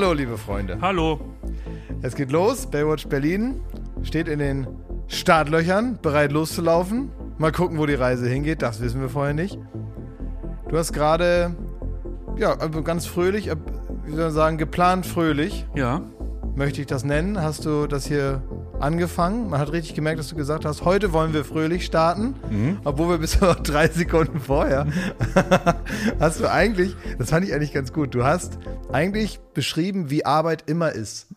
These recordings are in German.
Hallo, liebe Freunde. Hallo. Es geht los. Baywatch Berlin steht in den Startlöchern, bereit loszulaufen. Mal gucken, wo die Reise hingeht. Das wissen wir vorher nicht. Du hast gerade, ja, ganz fröhlich, wie soll man sagen, geplant fröhlich, Ja. möchte ich das nennen. Hast du das hier angefangen? Man hat richtig gemerkt, dass du gesagt hast, heute wollen wir fröhlich starten. Obwohl wir bis drei Sekunden vorher hast du eigentlich, das fand ich eigentlich ganz gut, du hast eigentlich beschrieben, wie Arbeit immer ist.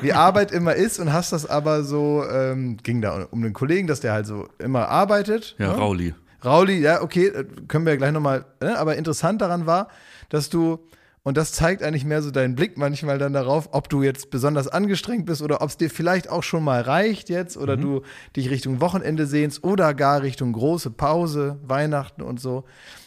Wie Arbeit immer ist und hast das aber so, ähm, ging da um den Kollegen, dass der halt so immer arbeitet. Ja, ne? Rauli. Rauli, ja, okay, äh, können wir ja gleich nochmal, ne? aber interessant daran war, dass du, und das zeigt eigentlich mehr so deinen Blick manchmal dann darauf, ob du jetzt besonders angestrengt bist oder ob es dir vielleicht auch schon mal reicht jetzt oder du dich Richtung Wochenende sehnst oder gar Richtung große Pause, Weihnachten und so.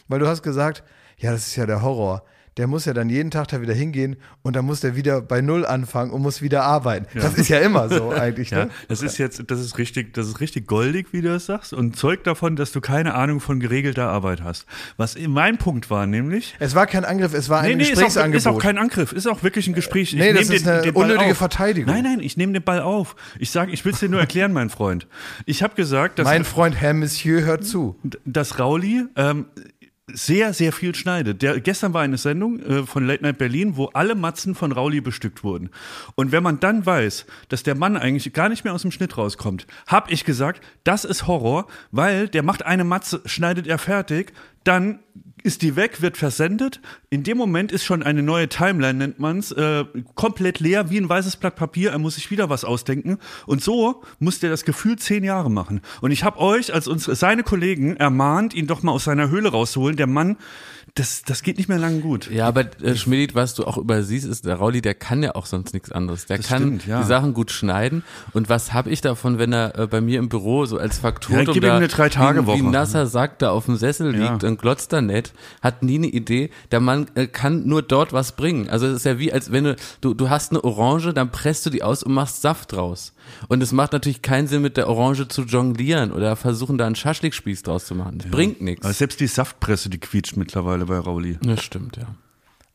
Weil du hast gesagt, ja, das ist ja der Horror. Der muss ja dann jeden Tag da wieder hingehen und dann muss der wieder bei Null anfangen und muss wieder arbeiten. Das ist ja immer so eigentlich. Ja, Ne? das ist jetzt, das ist richtig, das ist richtig goldig, wie du das sagst, und zeugt davon, dass du keine Ahnung von geregelter Arbeit hast. Was mein Punkt war, nämlich, Es war kein Angriff, es war ein Nee, nee, ist auch, Gesprächsangebot. ist auch kein Angriff, ist auch wirklich ein Gespräch. Ich Nee, das ist eine Ball unnötige auf. Verteidigung. Nein, nein, ich nehme den Ball auf. Ich sage, ich will es dir nur erklären, mein Freund. Ich habe gesagt, dass, Mein Freund Herr Monsieur hört zu. dass Rauli ähm, sehr, sehr viel schneidet. Der, gestern war eine Sendung äh, von Late Night Berlin, wo alle Matzen von Rauli bestückt wurden. Und wenn man dann weiß, dass der Mann eigentlich gar nicht mehr aus dem Schnitt rauskommt, habe ich gesagt, das ist Horror, weil der macht eine Matze, schneidet er fertig, dann ist die weg, wird versendet. In dem Moment ist schon eine neue Timeline, nennt man's, äh, komplett leer, wie ein weißes Blatt Papier. Er muss sich wieder was ausdenken. Und so muss der das Gefühl zehn Jahre machen. Und ich habe euch als uns, seine Kollegen ermahnt, ihn doch mal aus seiner Höhle rauszuholen. Der Mann, das, das geht nicht mehr lange gut. Ja, aber äh, Schmidt, was du auch übersiehst, ist, der Rauli, der kann ja auch sonst nichts anderes. Der Das kann stimmt, ja. die Sachen gut schneiden. Und was habe ich davon, wenn er äh, bei mir im Büro so als Faktotum Ja, ihm da eine Drei-Tage-Woche. wie, wie ein nasser Sack da auf dem Sessel Ja. liegt und glotzt da nett, hat nie eine Idee. Der Mann äh, kann nur dort was bringen. Also es ist ja wie, als wenn du, du, du hast eine Orange, dann presst du die aus und machst Saft draus. Und es macht natürlich keinen Sinn, mit der Orange zu jonglieren oder versuchen, da einen Schaschlikspieß draus zu machen. Das bringt nichts. Aber selbst die Saftpresse, die quietscht mittlerweile bei Rauli. Das stimmt, ja.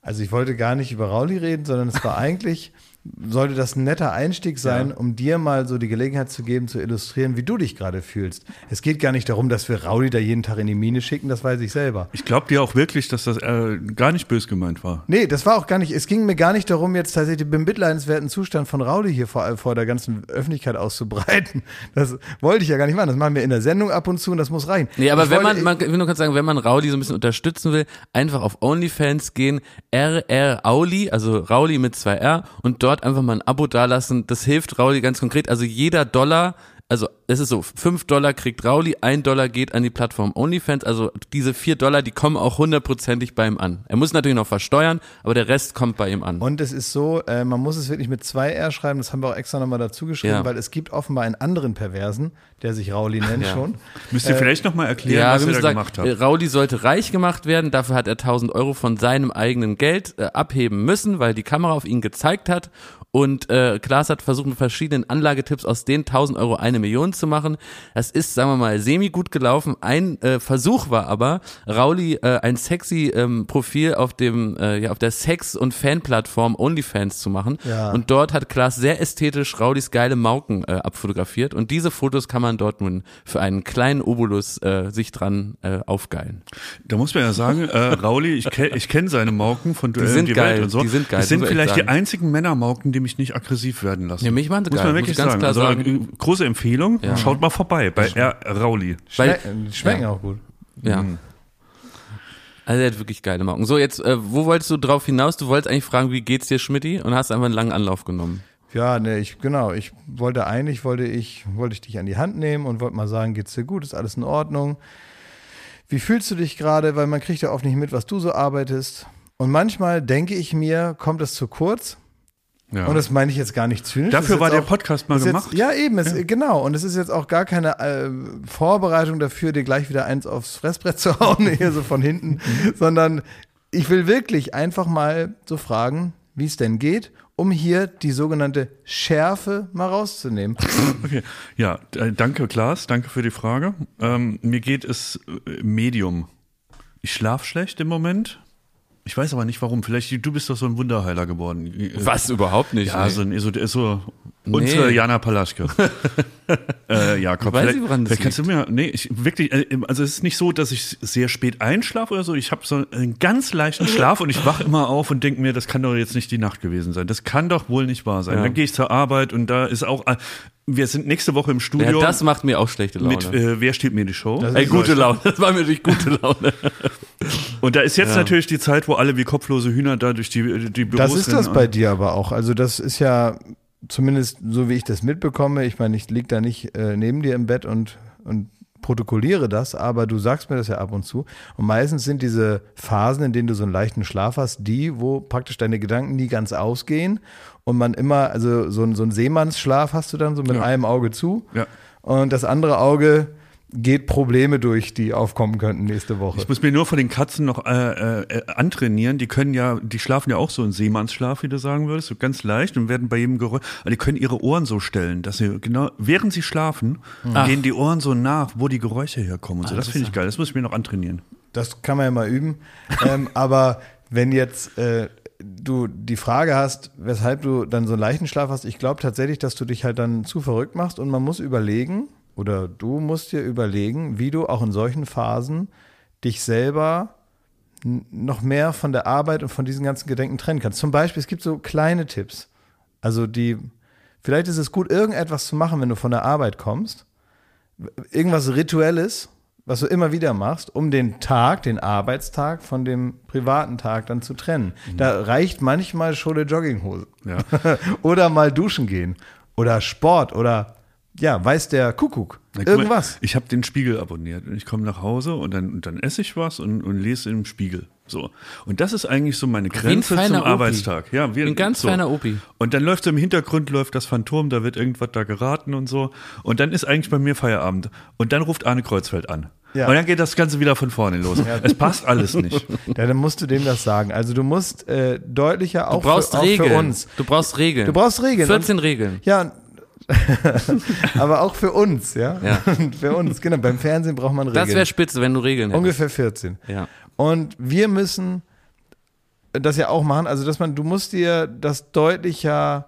Also ich wollte gar nicht über Rauli reden, sondern es war eigentlich, sollte das ein netter Einstieg sein, um dir mal so die Gelegenheit zu geben, zu illustrieren, wie du dich gerade fühlst. Es geht gar nicht darum, dass wir Rauli da jeden Tag in die Mine schicken, das weiß ich selber. Ich glaube dir auch wirklich, dass das äh, gar nicht bös gemeint war. Nee, das war auch gar nicht, es ging mir gar nicht darum, jetzt tatsächlich den bemitleidenswerten Zustand von Rauli hier vor, vor der ganzen Öffentlichkeit auszubreiten. Das wollte ich ja gar nicht machen. Das machen wir in der Sendung ab und zu und das muss reichen. Nee, aber Ich wenn wollte- man, man, ich will nur kurz sagen, wenn man Rauli so ein bisschen unterstützen will, einfach auf OnlyFans gehen, RR Auli, also Rauli mit zwei R und dort einfach mal ein Abo dalassen. Das hilft Rauli ganz konkret. Also jeder Dollar, also es ist so, fünf Dollar kriegt Rauli, ein Dollar geht an die Plattform OnlyFans. Also diese vier Dollar, die kommen auch hundertprozentig bei ihm an. Er muss natürlich noch versteuern, aber der Rest kommt bei ihm an. Und es ist so, äh, man muss es wirklich mit zwei R schreiben, das haben wir auch extra nochmal dazu geschrieben, Ja. weil es gibt offenbar einen anderen Perversen, der sich Rauli nennt Ja. schon. Müsst ihr vielleicht noch mal erklären, Ja, was ihr da sagen, gemacht äh, habt. Rauli sollte reich gemacht werden, dafür hat er 1000 Euro von seinem eigenen Geld äh, abheben müssen, weil die Kamera auf ihn gezeigt hat. Und äh, Klaas hat versucht, mit verschiedenen Anlagetipps aus den 1000 Euro eine Million zu machen. Das ist, sagen wir mal, semi gut gelaufen. Ein äh, Versuch war aber, Rauli äh, ein sexy ähm, Profil auf dem, äh, ja, auf der Sex- und Fanplattform OnlyFans zu machen. Ja. Und dort hat Klaas sehr ästhetisch Raulis geile Mauken äh, abfotografiert. Und diese Fotos kann man dort nun für einen kleinen Obolus äh, sich dran äh, aufgeilen. Da muss man ja sagen, äh, Rauli, ich, ke ich kenne seine Mauken von Duell sind um die geil, Welt und so. die sind geil, Das sind vielleicht die einzigen Männermauken, die mich nicht aggressiv werden lassen. Ja, mich machen sie muss geil, man wirklich sagen. klar also sagen. äh, große Empfehlung, Ja. schaut mal vorbei bei R. Rauli. Die schmecken auch gut. Ja. Also er hat wirklich geile Mauken. So, jetzt, äh, wo wolltest du drauf hinaus? Du wolltest eigentlich fragen, wie geht's dir, Schmidti? Und hast einfach einen langen Anlauf genommen. Ja, ne, ich, genau, ich wollte eigentlich, wollte ich, wollte ich dich an die Hand nehmen und wollte mal sagen, geht's dir gut, ist alles in Ordnung? Wie fühlst du dich gerade? Weil man kriegt ja oft nicht mit, was du so arbeitest. Und manchmal denke ich mir, kommt es zu kurz? Ja. Und das meine ich jetzt gar nicht zynisch. Dafür war jetzt der auch- Podcast mal ist jetzt, gemacht. Ja, eben, es, genau. Und es ist jetzt auch gar keine äh, Vorbereitung dafür, dir gleich wieder eins aufs Fressbrett zu hauen, hier so von hinten, sondern ich will wirklich einfach mal so fragen, wie es denn geht, um hier die sogenannte Schärfe mal rauszunehmen. Okay. Ja, äh, danke Klaas, danke für die Frage. Ähm, mir geht es äh, Medium. Ich schlafe schlecht im Moment. Ich weiß aber nicht warum. Vielleicht, du bist doch so ein Wunderheiler geworden. Was überhaupt nicht. Ja, nee. so, ein, so, so unsere Jana Palaschke. äh, Jakob, weiß vielleicht, ich, woran das vielleicht kannst du mir, nee, ich wirklich, äh, also es ist nicht so, dass ich sehr spät einschlafe oder so. Ich habe so einen ganz leichten Schlaf und ich wache immer auf und denke mir, das kann doch jetzt nicht die Nacht gewesen sein. Das kann doch wohl nicht wahr sein. Ja. Dann gehe ich zur Arbeit und da ist auch, äh, wir sind nächste Woche im ja, Studio das macht mir auch schlechte Laune. mit äh, Wer steht mir die Show? Ey, gute Laune. Das war mir natürlich gute Laune. Und da ist jetzt Ja. natürlich die Zeit, wo alle wie kopflose Hühner da durch die, die Büros Das ist das bei dir aber auch. Also das ist ja zumindest so, wie ich das mitbekomme. Ich meine, ich liege da nicht äh, neben dir im Bett und, und protokolliere das, aber du sagst mir das ja ab und zu. Und meistens sind diese Phasen, in denen du so einen leichten Schlaf hast, die, wo praktisch deine Gedanken nie ganz ausgehen und man immer, also so, ein- so einen Seemannsschlaf hast du dann so mit Ja. einem Auge zu Ja. und das andere Auge geht Probleme durch, die aufkommen könnten nächste Woche. Ich muss mir nur von den Katzen noch äh, äh, antrainieren. Die können ja, die schlafen ja auch so einen Seemannsschlaf, wie du sagen würdest, so ganz leicht und werden bei jedem Geräusch. Aber die können ihre Ohren so stellen, dass sie genau, während sie schlafen, Ach. gehen die Ohren so nach, wo die Geräusche herkommen und so. Das finde ich geil. Das muss ich mir noch antrainieren. Das kann man ja mal üben. ähm, aber wenn jetzt äh, du die Frage hast, weshalb du dann so einen leichten Schlaf hast, ich glaube tatsächlich, dass du dich halt dann zu verrückt machst und man muss überlegen, oder du musst dir überlegen, wie du auch in solchen Phasen dich selber noch mehr von der Arbeit und von diesen ganzen Gedenken trennen kannst. Zum Beispiel, es gibt so kleine Tipps. Also die, vielleicht ist es gut, irgendetwas zu machen, wenn du von der Arbeit kommst. Irgendwas Rituelles, was du immer wieder machst, um den Tag, den Arbeitstag von dem privaten Tag dann zu trennen. Da reicht manchmal schon eine Jogginghose. Ja. oder mal duschen gehen. Oder Sport oder ja, weiß der Kuckuck. Na, guck mal, Irgendwas. Ich habe den Spiegel abonniert und ich komme nach Hause und dann, und dann esse ich was und, und lese im Spiegel. So. Und das ist eigentlich so meine ein Grenze feiner zum Opi. Arbeitstag. Ja, wie Ein ganz feiner Opi. Und dann läuft so im Hintergrund läuft das Phantom, da wird irgendwas da geraten und so. Und dann ist eigentlich bei mir Feierabend. Und dann ruft Arne Kreuzfeld an. Ja. Und dann geht das Ganze wieder von vorne los. Es passt alles nicht. Ja, dann musst du dem das sagen. Also du musst äh, deutlicher Du auch, brauchst für, auch Regeln. für uns. Du brauchst Regeln. Du brauchst Regeln. 14 Regeln. Ja, aber auch für uns, ja? Ja. für uns, genau. Beim Fernsehen braucht man Regeln. Das wäre spitze, wenn du Regeln hättest. Ungefähr 14. Ja. Und wir müssen das ja auch machen, also dass man, du musst dir das deutlicher,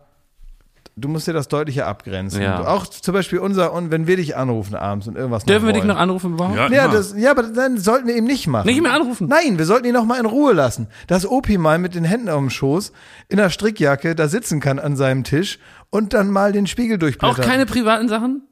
du musst dir das deutlicher abgrenzen. Ja. Du, auch zum Beispiel unser, und wenn wir dich anrufen abends und irgendwas Dürfen wir dich noch anrufen überhaupt? Ja, Ja, das, ja, aber dann sollten wir ihn nicht machen. Nicht mehr anrufen? Nein, wir sollten ihn noch mal in Ruhe lassen. Dass Opi mal mit den Händen auf dem Schoß in der Strickjacke da sitzen kann an seinem Tisch und dann mal den Spiegel Auch durchblättert. keine privaten Sachen?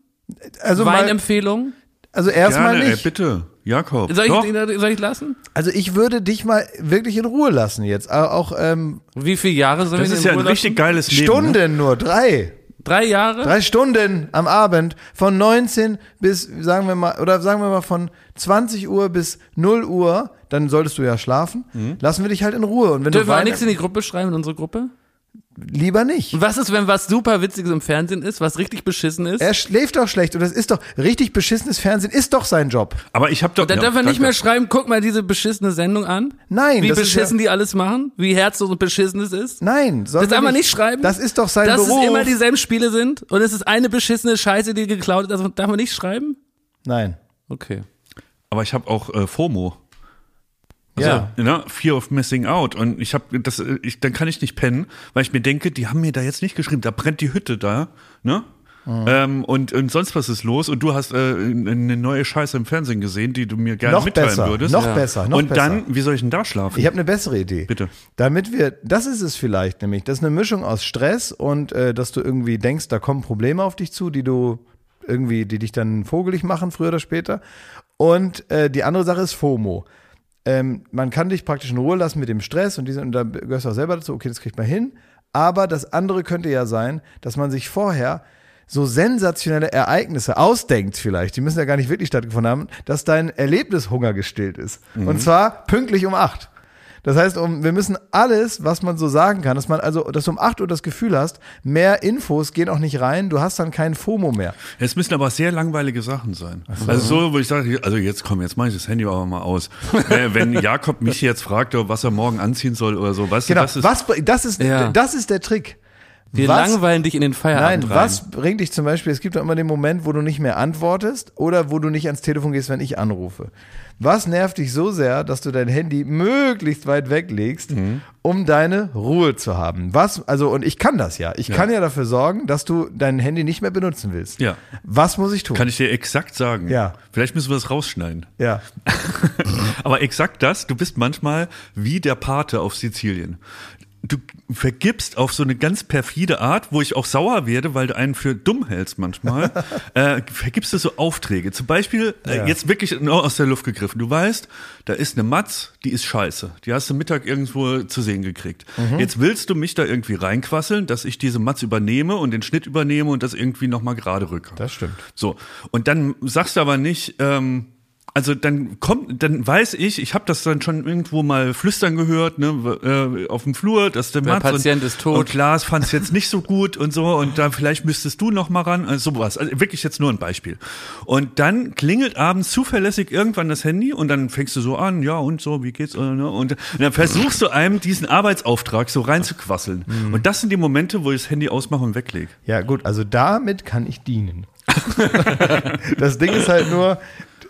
also Weinempfehlung? Also erstmal Gerne, ey, nicht. bitte. Jakob. Soll Doch. ich, soll ich lassen? Also ich würde dich mal wirklich in Ruhe lassen jetzt. Aber Auch ähm, Wie viele Jahre sollen Das wir ist in ja ein Ruhe richtig lassen? geiles Leben. Ne? Stunden nur, drei. Drei Jahre? Drei Stunden am Abend von 19 bis, sagen wir mal, oder sagen wir mal von 20 Uhr bis 0 Uhr, dann solltest du ja schlafen, lassen wir dich halt in Ruhe. Und wenn Dürfen du wir nichts in die Gruppe schreiben, in unsere Gruppe? Lieber nicht. Und was ist, wenn was super Witziges im Fernsehen ist, was richtig beschissen ist? Er schläft doch schlecht und das ist doch richtig beschissenes Fernsehen ist doch sein Job. Aber ich habe doch. Dann ja, dürfen wir nicht mehr schreiben, guck mal diese beschissene Sendung an. Nein, Wie das ist beschissen ja- die alles machen, wie herzlos und beschissen es ist. Nein, Das darf man nicht schreiben. Das ist doch sein Dass Beruf. es immer dieselben Spiele sind und es ist eine beschissene Scheiße, die geklaut ist. Also darf man nicht schreiben? Nein. Okay. Aber ich habe auch äh, FOMO. Also, Ja. ne, Fear of Missing Out. Und ich habe das, ich, dann kann ich nicht pennen, weil ich mir denke, die haben mir da jetzt nicht geschrieben, da brennt die Hütte da, ne? Mhm. Ähm, und, und sonst was ist los und du hast äh, eine neue Scheiße im Fernsehen gesehen, die du mir gerne Noch mitteilen besser, würdest. noch Ja. besser, noch und besser. dann, wie soll ich denn da schlafen? Ich habe eine bessere Idee. Bitte. Damit wir, das ist es vielleicht nämlich, das ist eine Mischung aus Stress und äh, dass du irgendwie denkst, da kommen Probleme auf dich zu, die du irgendwie, die dich dann vogelig machen, früher oder später. Und äh, die andere Sache ist FOMO. Ähm, man kann dich praktisch in Ruhe lassen mit dem Stress und, diese, und da gehörst du auch selber dazu, okay, das kriegt man hin. Aber das andere könnte ja sein, dass man sich vorher so sensationelle Ereignisse ausdenkt vielleicht, die müssen ja gar nicht wirklich stattgefunden haben, dass dein Erlebnishunger gestillt ist. Und zwar pünktlich um acht. Das heißt, um, wir müssen alles, was man so sagen kann, dass man also, dass du um 8 Uhr das Gefühl hast, mehr Infos gehen auch nicht rein, du hast dann keinen FOMO mehr. Es müssen aber sehr langweilige Sachen sein. Also so, wo ich sage, also jetzt komm, jetzt mache ich das Handy aber mal aus. äh, wenn Jakob mich jetzt fragt, was er morgen anziehen soll oder so, weißt Genau, du, das ist, was, das ist, Ja. das ist der Trick. Wir Was- langweilen dich in den Feierabend Nein, rein. was bringt dich zum Beispiel, es gibt doch immer den Moment, wo du nicht mehr antwortest oder wo du nicht ans Telefon gehst, wenn ich anrufe. Was nervt dich so sehr, dass du dein Handy möglichst weit weglegst, Mhm. um deine Ruhe zu haben? Was, also, und ich kann das ja. Ich kann ja dafür sorgen, dass du dein Handy nicht mehr benutzen willst. Ja. Was muss ich tun? Kann ich dir exakt sagen. Ja. Vielleicht müssen wir das rausschneiden. ja. Aber exakt das, du bist manchmal wie der Pate auf Sizilien. Du vergibst auf so eine ganz perfide Art, wo ich auch sauer werde, weil du einen für dumm hältst manchmal, äh, vergibst du so Aufträge. Zum Beispiel, äh, Ja. jetzt wirklich aus der Luft gegriffen. Du weißt, da ist eine Matz, die ist scheiße. Die hast du Mittag irgendwo zu sehen gekriegt. Mhm. Jetzt willst du mich da irgendwie reinquasseln, dass ich diese Matz übernehme und den Schnitt übernehme und das irgendwie nochmal gerade rücke. Das stimmt. So, und dann sagst du aber nicht, ähm, also dann kommt, dann weiß ich, ich habe das dann schon irgendwo mal flüstern gehört, ne, äh, auf dem Flur, dass der, Der Mats Patient und, ist tot. Und Klaas fand es jetzt nicht so gut und so und da vielleicht müsstest du noch mal ran, also sowas. Also wirklich jetzt nur ein Beispiel. Und dann klingelt abends zuverlässig irgendwann das Handy und dann fängst du so an, ja und so, wie geht's? äh, ne? Und dann versuchst du einem diesen Arbeitsauftrag so reinzuquasseln. Mhm. Und das sind die Momente, wo ich das Handy ausmache und weglege. Ja, gut, also damit kann ich dienen. das Ding ist halt nur,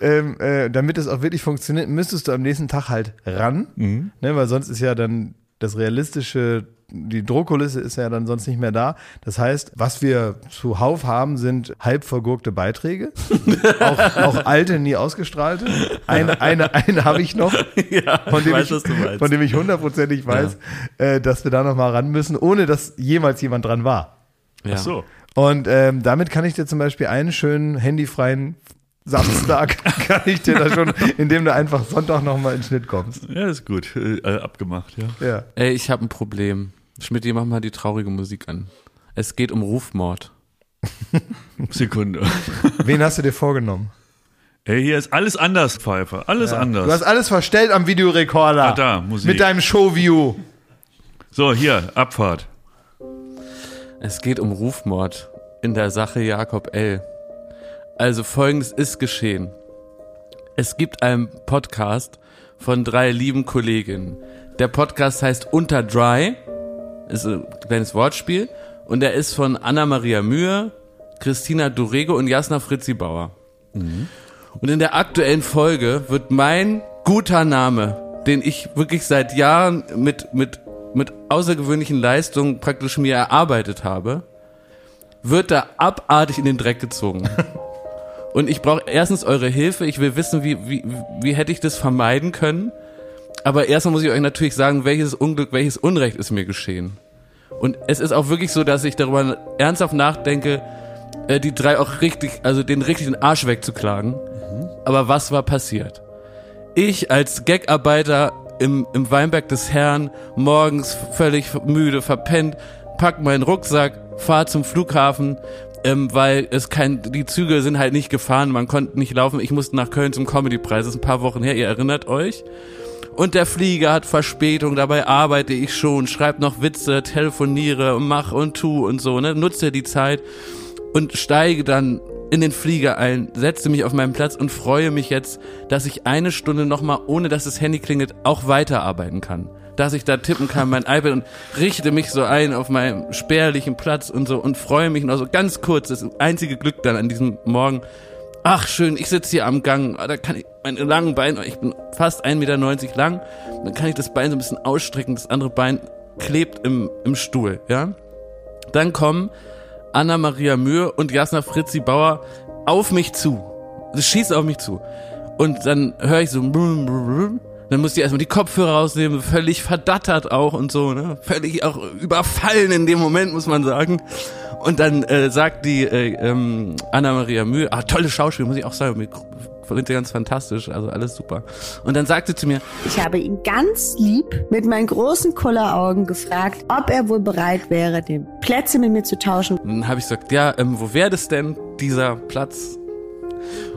ähm, äh, damit es auch wirklich funktioniert, müsstest du am nächsten Tag halt ran, Mhm. ne, weil sonst ist ja dann das realistische, die Drohkulisse ist ja dann sonst nicht mehr da. Das heißt, was wir zuhauf haben, sind halb vergurkte Beiträge, auch, auch alte, nie ausgestrahlte. Eine, eine, eine habe ich noch, ja, von dem, weiß, ich, was du meinst. von dem ich hundertprozentig weiß, äh, dass wir da noch mal ran müssen, ohne dass jemals jemand dran war. ja. Ach so. Und ähm, damit kann ich dir zum Beispiel einen schönen handyfreien Samstag kann ich dir da schon, indem du einfach Sonntag nochmal in den Schnitt kommst. Ja, ist gut. Äh, abgemacht, ja. Ja. Ey, ich habe ein Problem. Schmidt, mach mal die traurige Musik an. Es geht um Rufmord. Sekunde. Wen hast du dir vorgenommen? Ey, hier ist alles anders, Pfeifer. Alles anders. Du hast alles verstellt am Videorekorder. Ah, da, Musik. Mit deinem Showview. so, hier, Abfahrt. Es geht um Rufmord in der Sache Jakob L. Also folgendes ist geschehen. Es gibt einen Podcast von drei lieben Kolleginnen. Der Podcast heißt Unter Dry, ist ein kleines Wortspiel und der ist von Anna-Maria Mühe, Christina Durego und Jasna Fritzi Bauer. Und in der aktuellen Folge wird mein guter Name, den ich wirklich seit Jahren mit, mit, mit außergewöhnlichen Leistungen praktisch mir erarbeitet habe, wird da abartig in den Dreck gezogen. Und ich brauche erstens eure Hilfe. Ich will wissen, wie, wie, wie hätte ich das vermeiden können. Aber erstmal muss ich euch natürlich sagen, welches Unglück, welches Unrecht ist mir geschehen. Und es ist auch wirklich so, dass ich darüber ernsthaft nachdenke, äh, die drei auch richtig, also den richtigen Arsch wegzuklagen. Aber was war passiert? Ich als Gagarbeiter im, im Weinberg des Herrn, morgens völlig müde, verpennt, pack meinen Rucksack, fahr zum Flughafen, ähm, weil es kein, die Züge sind halt nicht gefahren, man konnte nicht laufen. Ich musste nach Köln zum Comedy-Preis, das ist ein paar Wochen her, ihr erinnert euch. Und der Flieger hat Verspätung, dabei arbeite ich schon, schreib noch Witze, telefoniere, mach und tu und so, ne, nutze die Zeit und steige dann in den Flieger ein, setze mich auf meinen Platz und freue mich jetzt, dass ich eine Stunde nochmal, ohne dass das Handy klingelt, auch weiterarbeiten kann. Dass ich da tippen kann, mein iPad und richte mich so ein auf meinem spärlichen Platz und so und freue mich noch so ganz kurz, das einzige Glück dann an diesem Morgen. Ach schön, ich sitze hier am Gang, ah, da kann ich meine langen Beine, ich bin fast 1,90 Meter lang, dann kann ich das Bein so ein bisschen ausstrecken, das andere Bein klebt im, im Stuhl, ja. Dann kommen Anna-Maria Mühe und Jasna Fritzi Bauer auf mich zu. Sie schießt auf mich zu. Und dann höre ich so. Dann muss ich erstmal die Kopfhörer rausnehmen, völlig verdattert auch und so, ne? Völlig auch überfallen in dem Moment, muss man sagen. Und dann äh, sagt die äh, ähm, Anna-Maria Mühe, ah, tolle Schauspiel, muss ich auch sagen, sie ganz fantastisch, also alles super. Und dann sagt sie zu mir, Ich habe ihn ganz lieb mit meinen großen Kulleraugen gefragt, ob er wohl bereit wäre, den Plätze mit mir zu tauschen. Dann habe ich gesagt, ja, ähm, wo wäre das denn, dieser Platz?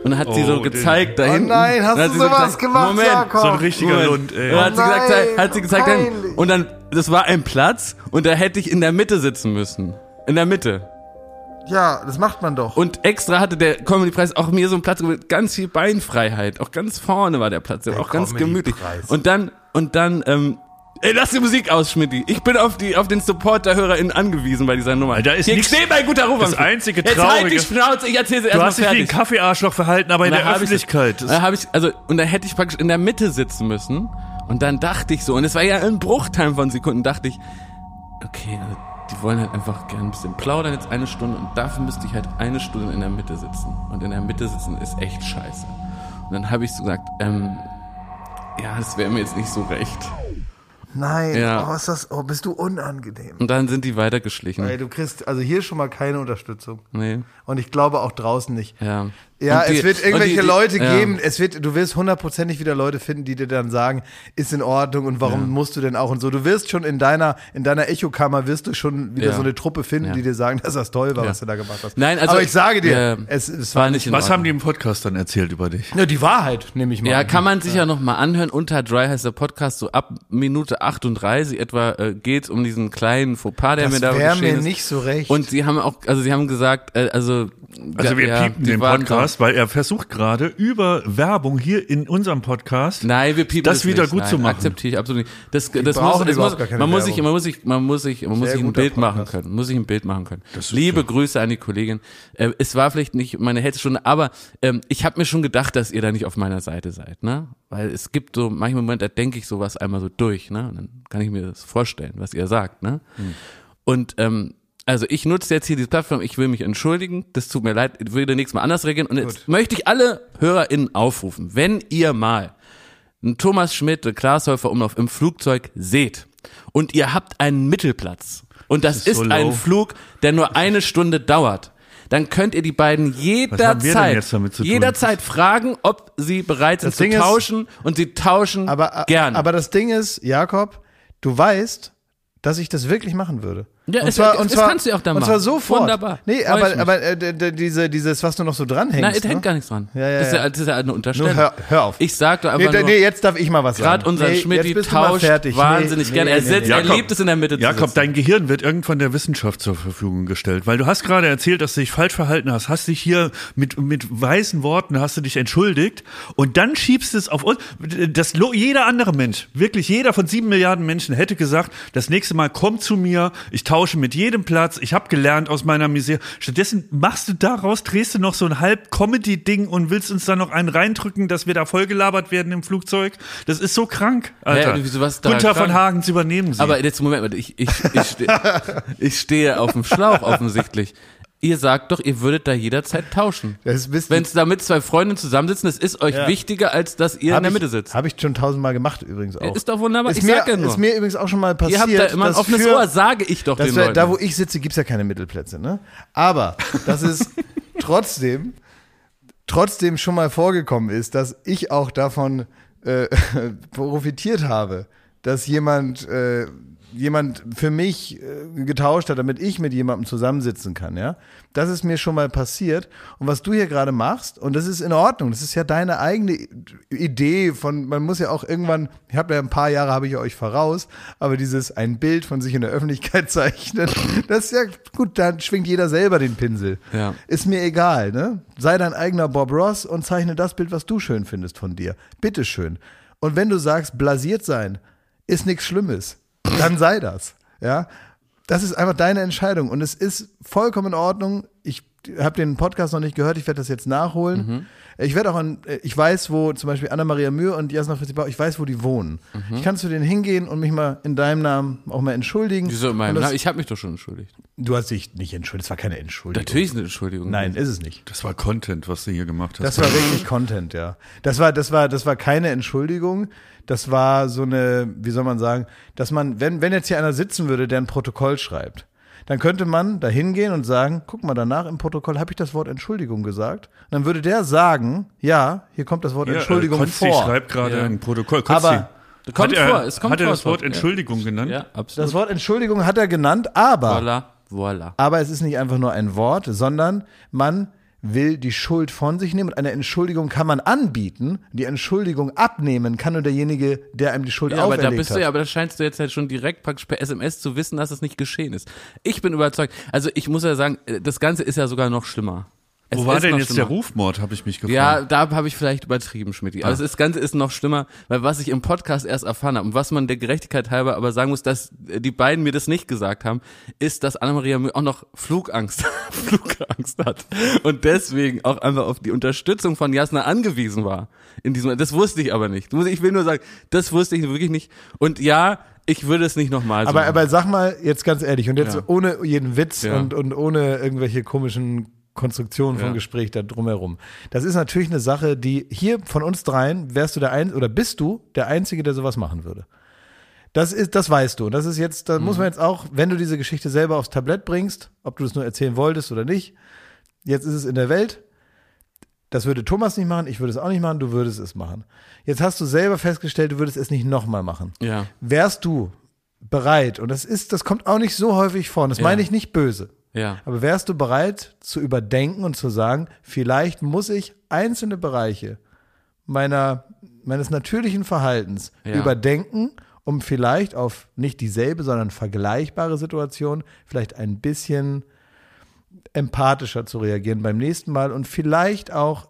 Und dann hat sie Oh, so den- gezeigt da Oh hinten. nein, hast du sie so sowas gezeigt, gemacht, Moment, Jakob? So ein richtiger Moment. Lund, ey. Und dann hat sie nein, gesagt, hat sie gesagt, dann, peinlich. und dann, das war ein Platz und da hätte ich in der Mitte sitzen müssen. In der Mitte. Ja, das macht man doch. Und extra hatte der Comedy-Preis auch mir so einen Platz mit ganz viel Beinfreiheit. Auch ganz vorne war der Platz, Der auch ganz gemütlich. Und dann, und dann, ähm, Ey, lass die Musik aus, Schmidti. Ich bin auf, die, auf den Support der HörerInnen angewiesen bei dieser Nummer. Da ist Hier nix- steht mein guter Ruf. das einzige Jetzt halt die Schnauze, ich erzähle sie Du erstmal hast dich wie ein. Kaffeearschloch verhalten, aber in der ich Öffentlichkeit. Dann habe ich, also, und dann hätte ich praktisch in der Mitte sitzen müssen. Und dann dachte ich so, und es war ja ein Bruchteil von Sekunden, dachte ich, okay, also, die wollen halt einfach gern ein bisschen plaudern, jetzt eine Stunde, und dafür müsste ich halt eine Stunde in der Mitte sitzen. Und in der Mitte sitzen ist echt scheiße. Und dann habe ich so gesagt, ähm, ja, das wäre mir jetzt nicht so recht. Nein, Ja. oh, ist das, oh, bist du unangenehm. Und dann sind die weitergeschlichen. Ey, du kriegst also hier schon mal keine Unterstützung. Nee, Und ich glaube auch draußen nicht. ja. Ja, die- es wird irgendwelche die- die- Leute ja. geben, es wird, du wirst hundertprozentig wieder Leute finden, die dir dann sagen, ist in Ordnung und warum musst du denn auch und so. Du wirst schon in deiner, in deiner Echokammer wirst du schon wieder Ja. so eine Truppe finden, Ja. die dir sagen, dass das toll war, Ja. was du da gemacht hast. Nein, also- Aber ich sage dir, Ja. es, es War nicht in Was Ordnung. haben die im Podcast dann erzählt über dich? Ja, die Wahrheit, nehme ich mal. Ja, an. kann man sich ja, noch mal anhören. Unter Dry heißt der Podcast so ab Minute 38 etwa äh, geht um diesen kleinen Fauxpas, der Das mir da wäre geschehen mir ist. nicht so recht. Und sie haben auch, also sie haben gesagt, äh, also Also wir ja, piepen den Podcast, weil er versucht gerade über Werbung hier in unserem Podcast So, nein, wir piepen das es wieder nicht. gut nein, zu machen. Akzeptiere ich absolut nicht. Das, das muss, das muss, man muss sich, man muss sich, man muss sich, man muss sich ein Bild machen Podcast. können, muss sich ein Bild machen können. Liebe Grüße an die Kollegin. Äh, es war vielleicht nicht meine hellste Stunde, aber ähm, ich habe mir schon gedacht, dass ihr da nicht auf meiner Seite seid, ne? Weil es gibt so manche Momente, da denke ich sowas einmal so durch, ne? Und dann kann ich mir das vorstellen, was ihr sagt, ne? Hm. Und ähm, also ich nutze jetzt hier diese Plattform, ich will mich entschuldigen, das tut mir leid, ich würde nächstes Mal anders reagieren. Und jetzt möchte ich alle HörerInnen aufrufen, wenn ihr mal einen Thomas Schmidt, einen Glashäufer Umlauf im Flugzeug seht und ihr habt einen Mittelplatz und das, ist ist, so ein. Flug, der nur eine Stunde dauert, dann könnt ihr die beiden jederzeit, jederzeit fragen, ob sie bereit sind Das zu Ding ist- tauschen und sie tauschen aber, gerne. aber das Ding ist, Jakob, du weißt, dass ich das wirklich machen würde. Ja, und es- zwar, es- und zwar, kannst du ja auch und machen. zwar sofort. Wunderbar. Nee, aber, aber äh, diese, dieses, was du noch so dranhängst. Nein, es ne? hängt gar nichts dran. Ja, ja, das, ist ja, das ist ja eine Unterstellung. Hör, hör auf. Ich sag doch nee, einfach nur, nee, jetzt darf ich mal was sagen. gerade unser nee, Schmidt tauscht wahnsinnig nee, gerne. nee, er nee, sitzt, nee. er liebt es in der Mitte Jakob, dein Gehirn wird irgendwann der Wissenschaft zur Verfügung gestellt, weil du hast gerade erzählt, dass du dich falsch verhalten hast, hast dich hier mit, mit weißen Worten, hast du dich entschuldigt und dann schiebst du es auf uns. Das, jeder andere Mensch, wirklich jeder von sieben Milliarden Menschen hätte gesagt, das nächste Mal komm zu mir, ich tausche mit jedem Platz, ich habe gelernt aus meiner Misere. Stattdessen machst du daraus, drehst du noch so ein halb Comedy-Ding und willst uns dann noch einen reindrücken, dass wir da vollgelabert werden im Flugzeug. Das ist so krank, Alter. wieso, was da Gunther von krank? Hagens übernehmen sie. Aber jetzt Moment, mal, ich, ich, ich, ich stehe auf dem Schlauch offensichtlich. Ihr sagt doch, ihr würdet da jederzeit tauschen. Wenn es da mit zwei Freunden zusammensitzen, das ist euch Ja. wichtiger, als dass ihr in der Mitte sitzt. Habe ich schon tausendmal gemacht übrigens auch. Ist doch wunderbar. Ist ich mir, sag ja nur. ist mir übrigens auch schon mal passiert. ihr habt da immer ein offenes für- Ohr, sage ich doch den Leuten. da, wo ich sitze, gibt's ja keine Mittelplätze, ne? Aber das ist trotzdem, trotzdem schon mal vorgekommen ist, dass ich auch davon äh, profitiert habe, dass jemand, äh, jemand für mich äh, getauscht hat, damit ich mit jemandem zusammensitzen kann, ja. Das ist mir schon mal passiert. Und was du hier gerade machst, und das ist in Ordnung, das ist ja deine eigene Idee von, man muss ja auch irgendwann, ich habe ja ein paar Jahre, habe ich euch voraus, aber dieses ein Bild von sich in der Öffentlichkeit zeichnen, das ist ja gut, dann schwingt jeder selber den Pinsel. Ja. Ist mir egal, ne? Sei dein eigener Bob Ross und zeichne das Bild, was du schön findest von dir. Bitteschön. Und wenn du sagst, blasiert sein ist nichts Schlimmes, dann sei das. Ja. Das ist einfach deine Entscheidung und es ist vollkommen in Ordnung. Ich habe den Podcast noch nicht gehört, ich werde das jetzt nachholen. Mhm. Ich werde auch an, ich weiß, wo zum Beispiel Anna-Maria Mühe und Jasna Fritzi Bauer, ich weiß, wo die wohnen. Mhm. Ich kann zu denen hingehen und mich mal in deinem Namen auch mal entschuldigen. Wieso in meinem das- Namen? Ich habe mich doch schon entschuldigt. Du hast dich nicht entschuldigt, es war keine Entschuldigung. Natürlich eine Entschuldigung. Nein, ist es nicht. das war Content, was du hier gemacht hast. Das war wirklich Content, ja. Das war, das war, das war keine Entschuldigung. Das war so eine, wie soll man sagen, dass man, wenn, wenn jetzt hier einer sitzen würde, der ein Protokoll schreibt, dann könnte man da hingehen und sagen, guck mal, danach im Protokoll habe ich das Wort Entschuldigung gesagt. Und dann würde der sagen, ja, hier kommt das Wort Ja, Entschuldigung äh, Konsti vor. schreibt gerade Ja. ein Protokoll. Konsti, Aber Kommt hat er, vor, es kommt hat er vor, das das Wort Wort, ja. Entschuldigung genannt? Ja, absolut. das Wort Entschuldigung hat er genannt, aber, Voila, voila. aber es ist nicht einfach nur ein Wort, sondern man will die Schuld von sich nehmen und eine Entschuldigung kann man anbieten. Die Entschuldigung abnehmen kann nur derjenige, der einem die Schuld Ja, aber auferlegt da bist hat. du ja, aber da scheinst du jetzt halt schon direkt praktisch per SMS zu wissen, dass es nicht geschehen ist. Ich bin überzeugt. Also ich muss ja sagen, äh, das Ganze ist ja sogar noch schlimmer. Es Wo war denn jetzt schlimmer. der Rufmord, habe ich mich gefragt. Ja, da habe ich vielleicht übertrieben, Schmidt. Aber Ah. es ist Ganze ist noch schlimmer, weil was ich im Podcast erst erfahren habe und was man der Gerechtigkeit halber aber sagen muss, dass die beiden mir das nicht gesagt haben, ist, dass Anna-Maria auch noch Flugangst, Flugangst hat und deswegen auch einfach auf die Unterstützung von Jasna angewiesen war. In diesem, das wusste ich aber nicht. Ich will nur sagen, das wusste ich wirklich nicht. Und ja, ich würde es nicht nochmal so Aber, aber sag mal jetzt ganz ehrlich und jetzt Ja. ohne jeden Witz Ja. und, und ohne irgendwelche komischen Konstruktionen von Ja. Gespräch da drumherum. Das ist natürlich eine Sache, die hier von uns dreien wärst du der ein oder bist du der Einzige, der sowas machen würde. Das ist, das weißt du. Und das ist jetzt, da Mhm. muss man jetzt auch, wenn du diese Geschichte selber aufs Tablett bringst, ob du es nur erzählen wolltest oder nicht, jetzt ist es in der Welt. Das würde Thomas nicht machen, ich würde es auch nicht machen, du würdest es machen. Jetzt hast du selber festgestellt, du würdest es nicht nochmal machen ja. wärst du bereit, und das ist, das kommt auch nicht so häufig vor, und das Ja. meine ich nicht böse, Ja. aber wärst du bereit zu überdenken und zu sagen, vielleicht muss ich einzelne Bereiche meiner, meines natürlichen Verhaltens Ja. überdenken, um vielleicht auf nicht dieselbe, sondern vergleichbare Situation vielleicht ein bisschen empathischer zu reagieren beim nächsten Mal und vielleicht auch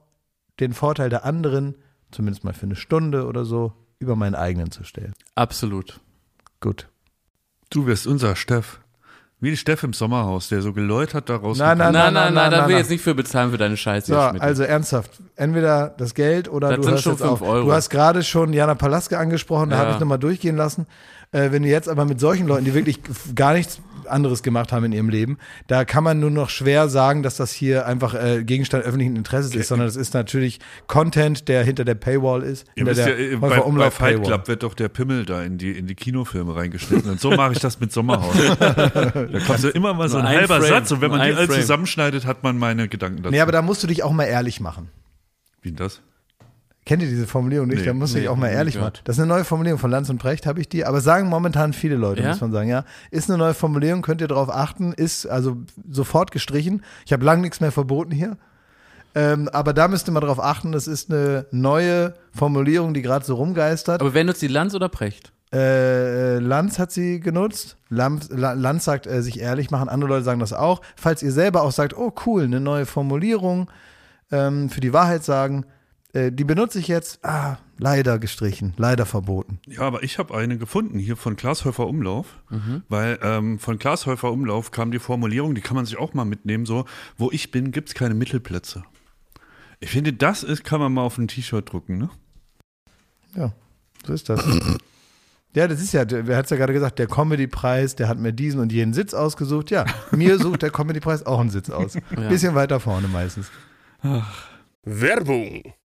den Vorteil der anderen, zumindest mal für eine Stunde oder so, über meinen eigenen zu stellen. Absolut. Gut. Du wirst unser Steff. Wie die Steff im Sommerhaus, der so geläutert da raus. Nein, nein, Nein, nein, nein, da will ich jetzt nicht für bezahlen für deine Scheiße. So, also ernsthaft, entweder das Geld oder Das du sind schon jetzt fünf auf. Euro. Du hast gerade schon Jana Palaske angesprochen, da habe ich nochmal durchgehen lassen. Äh, wenn du jetzt aber mit solchen Leuten, die wirklich gar nichts anderes gemacht haben in ihrem Leben, da kann man nur noch schwer sagen, dass das hier einfach äh, Gegenstand öffentlichen Interesses ist, sondern es ist natürlich Content, der hinter der Paywall ist. Ihr wisst ja, der äh, bei, bei Umlauf Fight Paywall. Club wird doch der Pimmel da in die, in die Kinofilme reingeschnitten. Und so mache ich das mit Sommerhaus. da kommt so immer mal so ein, ein halber Frame. Satz und wenn man die alle zusammenschneidet, hat man meine Gedanken dazu. Nee, aber da musst du dich auch mal ehrlich machen. Wie denn das? Kennt ihr diese Formulierung nicht? Nee, da dich nee, auch mal ehrlich machen. Das ist eine neue Formulierung von Lanz und Brecht, habe ich die. Aber sagen momentan viele Leute, Ja? muss man sagen, ja. Ist eine neue Formulierung, könnt ihr darauf achten, ist also sofort gestrichen. Ich habe lange nichts mehr verboten hier. Ähm, aber da müsst ihr mal drauf achten, das ist eine neue Formulierung, die gerade so rumgeistert. Aber wer nutzt die Lanz oder Precht? Äh, Lanz hat sie genutzt. Lanz, Lanz sagt, äh, sich ehrlich machen. Andere Leute sagen das auch. Falls ihr selber auch sagt, oh cool, eine neue Formulierung ähm, für die Wahrheit sagen, äh, die benutze ich jetzt. Ah, leider gestrichen, leider verboten. Ja, aber ich habe eine gefunden hier von Glashäufer Umlauf, weil ähm, von Glashäufer Umlauf kam die Formulierung, die kann man sich auch mal mitnehmen, so, wo ich bin, gibt's keine Mittelplätze. Ich finde, das ist, kann man mal auf ein T-Shirt drucken, ne? Ja, so ist das. Ja, das ist ja, wer hat es ja gerade gesagt, der Comedy-Preis, der hat mir diesen und jenen Sitz ausgesucht. Ja, mir sucht der Comedy-Preis auch einen Sitz aus. Bisschen weiter vorne meistens. Werbung.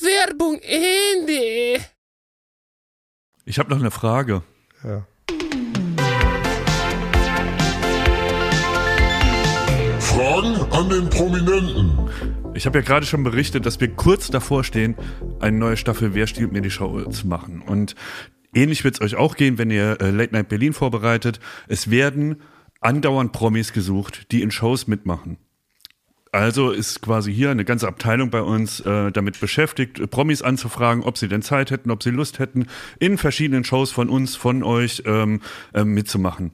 Werbung Ende. Ich habe noch eine Frage. Ja. Fragen an den Prominenten. Ich habe ja gerade schon berichtet, dass wir kurz davor stehen, eine neue Staffel Wer stiehlt mir die Show zu machen. Und ähnlich wird es euch auch gehen, wenn ihr äh, Late Night Berlin vorbereitet. Es werden andauernd Promis gesucht, die in Shows mitmachen. Also ist quasi hier eine ganze Abteilung bei uns äh, damit beschäftigt, Promis anzufragen, ob sie denn Zeit hätten, ob sie Lust hätten, in verschiedenen Shows von uns, von euch ähm, äh, mitzumachen.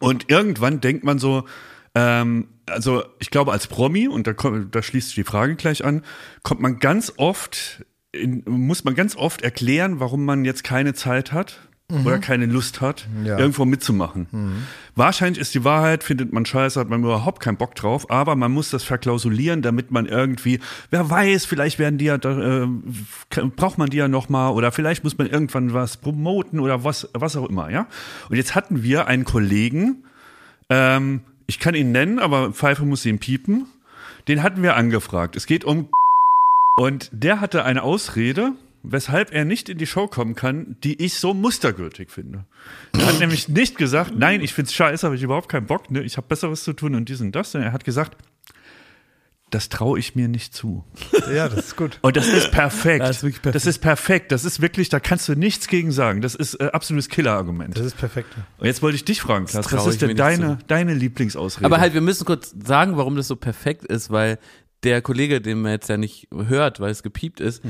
Und irgendwann denkt man so, ähm, also ich glaube als Promi, und da, kommt- da schließt sich die Frage gleich an, kommt man ganz oft, in, muss man ganz oft erklären, warum man jetzt keine Zeit hat oder keine Lust hat, Ja. irgendwo mitzumachen. Wahrscheinlich ist die Wahrheit, findet man scheiße, hat man überhaupt keinen Bock drauf, aber man muss das verklausulieren, damit man irgendwie, wer weiß, vielleicht werden die ja, äh, braucht man die ja nochmal oder vielleicht muss man irgendwann was promoten oder was, was auch immer, ja. Und jetzt hatten wir einen Kollegen, ähm, ich kann ihn nennen, aber Pfeife muss ihn piepen. Den hatten wir angefragt. Es geht um und der hatte eine Ausrede, weshalb er nicht in die Show kommen kann, die ich so mustergültig finde. Er hat nämlich nicht gesagt, nein, ich find's scheiße, habe ich überhaupt keinen Bock, ne? ich habe Besseres zu tun und dies und das, sondern er hat gesagt, das traue ich mir nicht zu. ja, das ist gut. Und das ist perfekt. Das ist wirklich perfekt. Das ist perfekt. Das ist wirklich, da kannst du nichts gegen sagen. Das ist äh, absolutes Killerargument. Das ist perfekt. Und jetzt wollte ich dich fragen, Klaas, was ist denn deine, deine Lieblingsausrede? Aber halt, wir müssen kurz sagen, warum das so perfekt ist, weil der Kollege, den man jetzt ja nicht hört, weil es gepiept ist,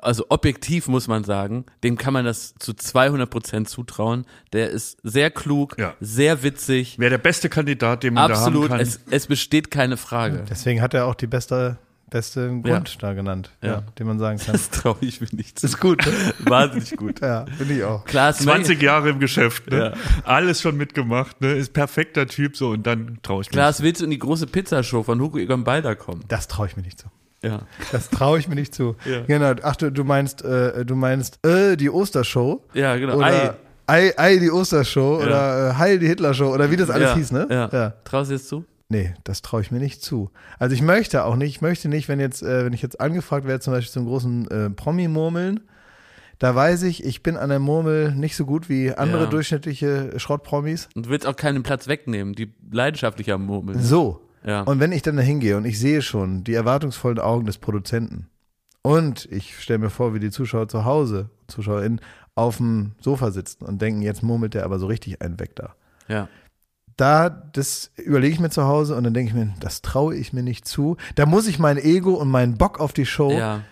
also objektiv muss man sagen, dem kann man das zu 200 Prozent zutrauen. Der ist sehr klug, Ja. sehr witzig, Wäre der beste Kandidat, den man absolut, da haben kann. es, es besteht keine Frage. Deswegen hat er auch die beste, beste Grund da genannt, ja. Ja. den man sagen kann. Das traue ich mir nicht zu. ist gut. Wahnsinnig gut. ja, finde ich auch. Klar, 20 Jahre im Geschäft, ne? Ja. Alles schon mitgemacht, ne? Ist perfekter Typ so und dann traue ich mich. Klaas, willst du in die große Pizzashow von Hugo Egon Balder kommen? Das traue ich mir nicht zu. Ja. Das traue ich mir nicht zu. Ja. Genau. Ach, du, du meinst, äh, du meinst, äh, die Ostershow. Ja, genau. Oder Ei, Ei, die Ostershow. Oder äh, Heil, die Hitlershow. Oder wie das alles ja. hieß, ne? Ja. Traust du jetzt zu? Nee, das traue ich mir nicht zu. Also ich möchte auch nicht, ich möchte nicht, wenn jetzt, äh, wenn ich jetzt angefragt werde, zum Beispiel zum großen äh, Promi-Murmeln, da weiß ich, ich bin an der Murmel nicht so gut wie andere Ja. durchschnittliche Schrottpromis. Und du willst auch keinen Platz wegnehmen, die leidenschaftlich am Murmeln. So. Ja. Und wenn ich dann da hingehe und ich sehe schon die erwartungsvollen Augen des Produzenten und ich stelle mir vor, wie die Zuschauer zu Hause, ZuschauerInnen, auf dem Sofa sitzen und denken, jetzt murmelt der aber so richtig einen weg da. ja. Da, das überlege ich mir zu Hause und dann denke ich mir, das traue ich mir nicht zu. Da muss ich mein Ego und meinen Bock auf die Show Ja.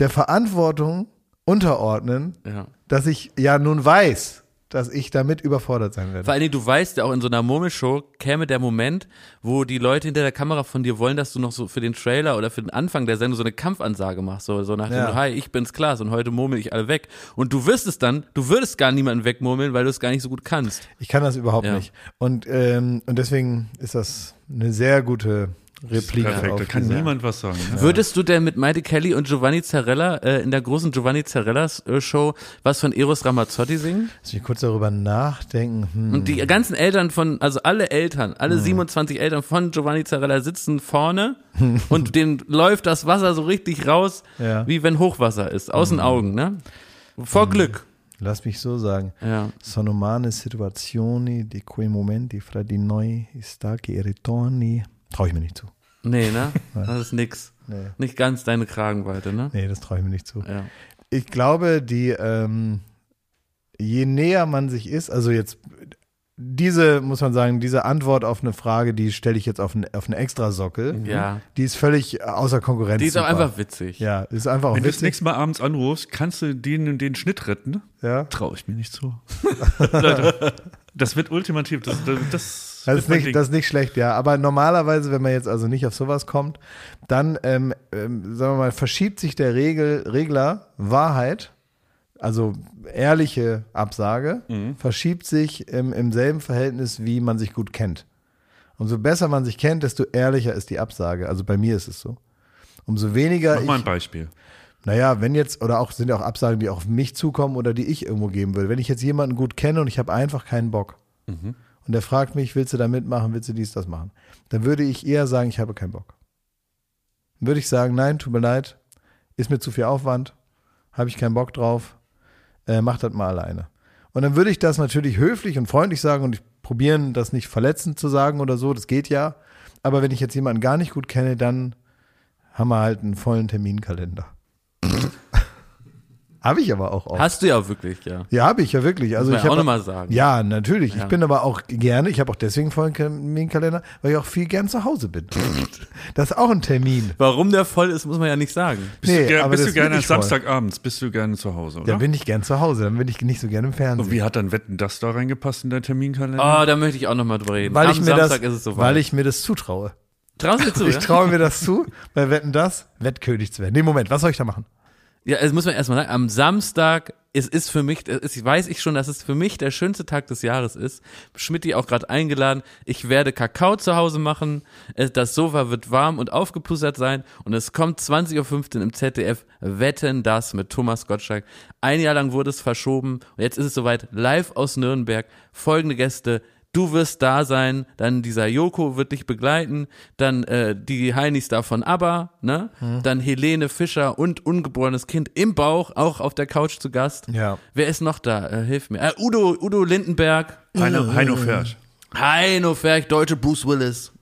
der Verantwortung unterordnen, Ja. dass ich ja nun weiß, dass ich damit überfordert sein werde. Vor allen Dingen, du weißt ja auch in so einer Murmelshow käme der Moment, wo die Leute hinter der Kamera von dir wollen, dass du noch so für den Trailer oder für den Anfang der Sendung so eine Kampfansage machst, so, so nach dem, Ja. hi, ich bin's Klaas und heute murmel ich alle weg. Und du wirst es dann, du würdest gar niemanden wegmurmeln, weil du es gar nicht so gut kannst. Ich kann das überhaupt Ja. nicht. Und, ähm, und deswegen ist das eine sehr gute Replik. Perfekt, auf da kann diese- niemand was sagen. Ne? Würdest du denn mit Maite Kelly und Giovanni Zarella äh, in der großen Giovanni Zarella äh, Show was von Eros Ramazzotti singen? Lass mich kurz darüber nachdenken. Hm. Und die ganzen Eltern von, also alle Eltern, alle 27 Eltern von Giovanni Zarella sitzen vorne und denen läuft das Wasser so richtig raus, Ja. wie wenn Hochwasser ist, aus den Augen, ne? Vor Glück. Lass mich so sagen. Ja. Sono umane situazioni di quei momenti fra di noi stacchi e ritorni. Traue ich mir nicht zu. Nee, ne? Das ist nix. Nee, Nicht ganz deine Kragenweite, ne? nee das traue ich mir nicht zu. Ja. ich glaube, die, ähm, je näher man sich ist, also jetzt diese, muss man sagen, diese Antwort auf eine Frage, die stelle ich jetzt auf einen, auf einen Extrasockel. Ja. Die ist völlig außer Konkurrenz. Die ist auch einfach witzig. Ja, ist einfach auch Wenn du das witzig. nächste Mal abends anrufst, kannst du den, den Schnitt retten? Ja. Traue ich mir nicht zu. Leute, das wird ultimativ. Das, das, das, Das ist, nicht, das ist nicht schlecht, ja. Aber normalerweise, wenn man jetzt also nicht auf sowas kommt, dann, ähm, ähm, sagen wir mal, verschiebt sich der Regel, Regler Wahrheit, also ehrliche Absage, Mhm. verschiebt sich im, im selben Verhältnis, wie man sich gut kennt. Umso besser man sich kennt, desto ehrlicher ist die Absage. Also bei mir ist es so. Umso weniger Mach mal ein Beispiel. naja, wenn jetzt, oder auch sind ja auch Absagen, die auch auf mich zukommen oder die ich irgendwo geben will. Wenn ich jetzt jemanden gut kenne und ich habe einfach keinen Bock und der fragt mich, willst du da mitmachen, willst du dies, das machen, dann würde ich eher sagen, ich habe keinen Bock. Dann würde ich sagen, nein, tut mir leid, ist mir zu viel Aufwand, habe ich keinen Bock drauf, äh, mach das mal alleine. Und dann würde ich das natürlich höflich und freundlich sagen und ich probieren, das nicht verletzend zu sagen oder so, das geht ja. Aber wenn ich jetzt jemanden gar nicht gut kenne, dann haben wir halt einen vollen Terminkalender. habe ich aber auch oft. Hast du ja auch wirklich, ja. Ja, habe ich ja wirklich. Also Muss ich ja auch hab- noch mal sagen. Ja, natürlich. Ja. Ich bin aber auch gerne, ich habe auch deswegen vollen Terminkalender, weil ich auch viel gern zu Hause bin. Das ist auch ein Termin. Warum der voll ist, muss man ja nicht sagen. Bist Nee, du, ger aber bist das du gerne voll. Samstagabends? Bist du gerne zu Hause, oder? Da bin ich gern zu Hause, dann bin ich nicht so gerne im Fernsehen. Und wie hat dann Wetten das da reingepasst in deinen Terminkalender? Oh, da möchte ich auch noch mal drüber reden. weil Am ich mir das, Samstag ist es so weil ich mir das zutraue. Traust du dir zu, Ich ja? traue mir das zu, bei Wetten das, Wettkönig zu werden. Nee, Moment, was soll ich da machen? Ja, es muss man erstmal sagen, am Samstag, es ist für mich, es ist, weiß ich schon, dass es für mich der schönste Tag des Jahres ist. Schmidti auch gerade eingeladen. Ich werde Kakao zu Hause machen. Äh, Das Sofa wird warm und aufgepustert sein. Und es kommt 20.15 Uhr im ZDF Wetten das mit Thomas Gottschalk. Ein Jahr lang wurde es verschoben. Und jetzt ist es soweit. Live aus Nürnberg. Folgende Gäste. Du wirst da sein, dann dieser Joko wird dich begleiten, dann äh, die Heinis da von ABBA, ne? Mhm. Dann Helene Fischer und ungeborenes Kind im Bauch, auch auf der Couch zu Gast. Ja. Wer ist noch da? Äh, hilf mir. Äh, Udo, Udo Lindenberg, Heino, Heino Fersch. Heino Ferch, deutsche Bruce Willis.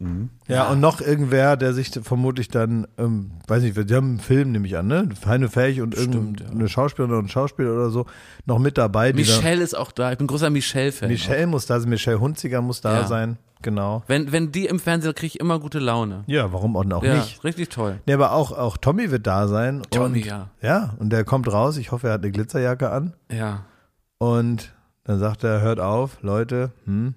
Ja, und noch irgendwer, der sich vermutlich dann, ähm, weiß nicht, die haben einen Film, nehme ich an, ne? Heine Fähig und irgendeine Schauspielerin oder ein Schauspieler oder so noch mit dabei. da- Michelle ist auch da. Ich bin großer Michelle-Fan. Michelle muss da sein, Michelle Hunziger muss da Ja. sein, genau. Wenn, wenn die im Fernsehen kriege ich immer gute Laune. Ja, warum auch, auch Ja, nicht? richtig toll. Nee, aber auch, auch Tommy wird da sein. Tommy, und, ja. Ja, und der kommt raus. Ich hoffe, er hat eine Glitzerjacke an. Ja, Und dann sagt er, hört auf, Leute, hm,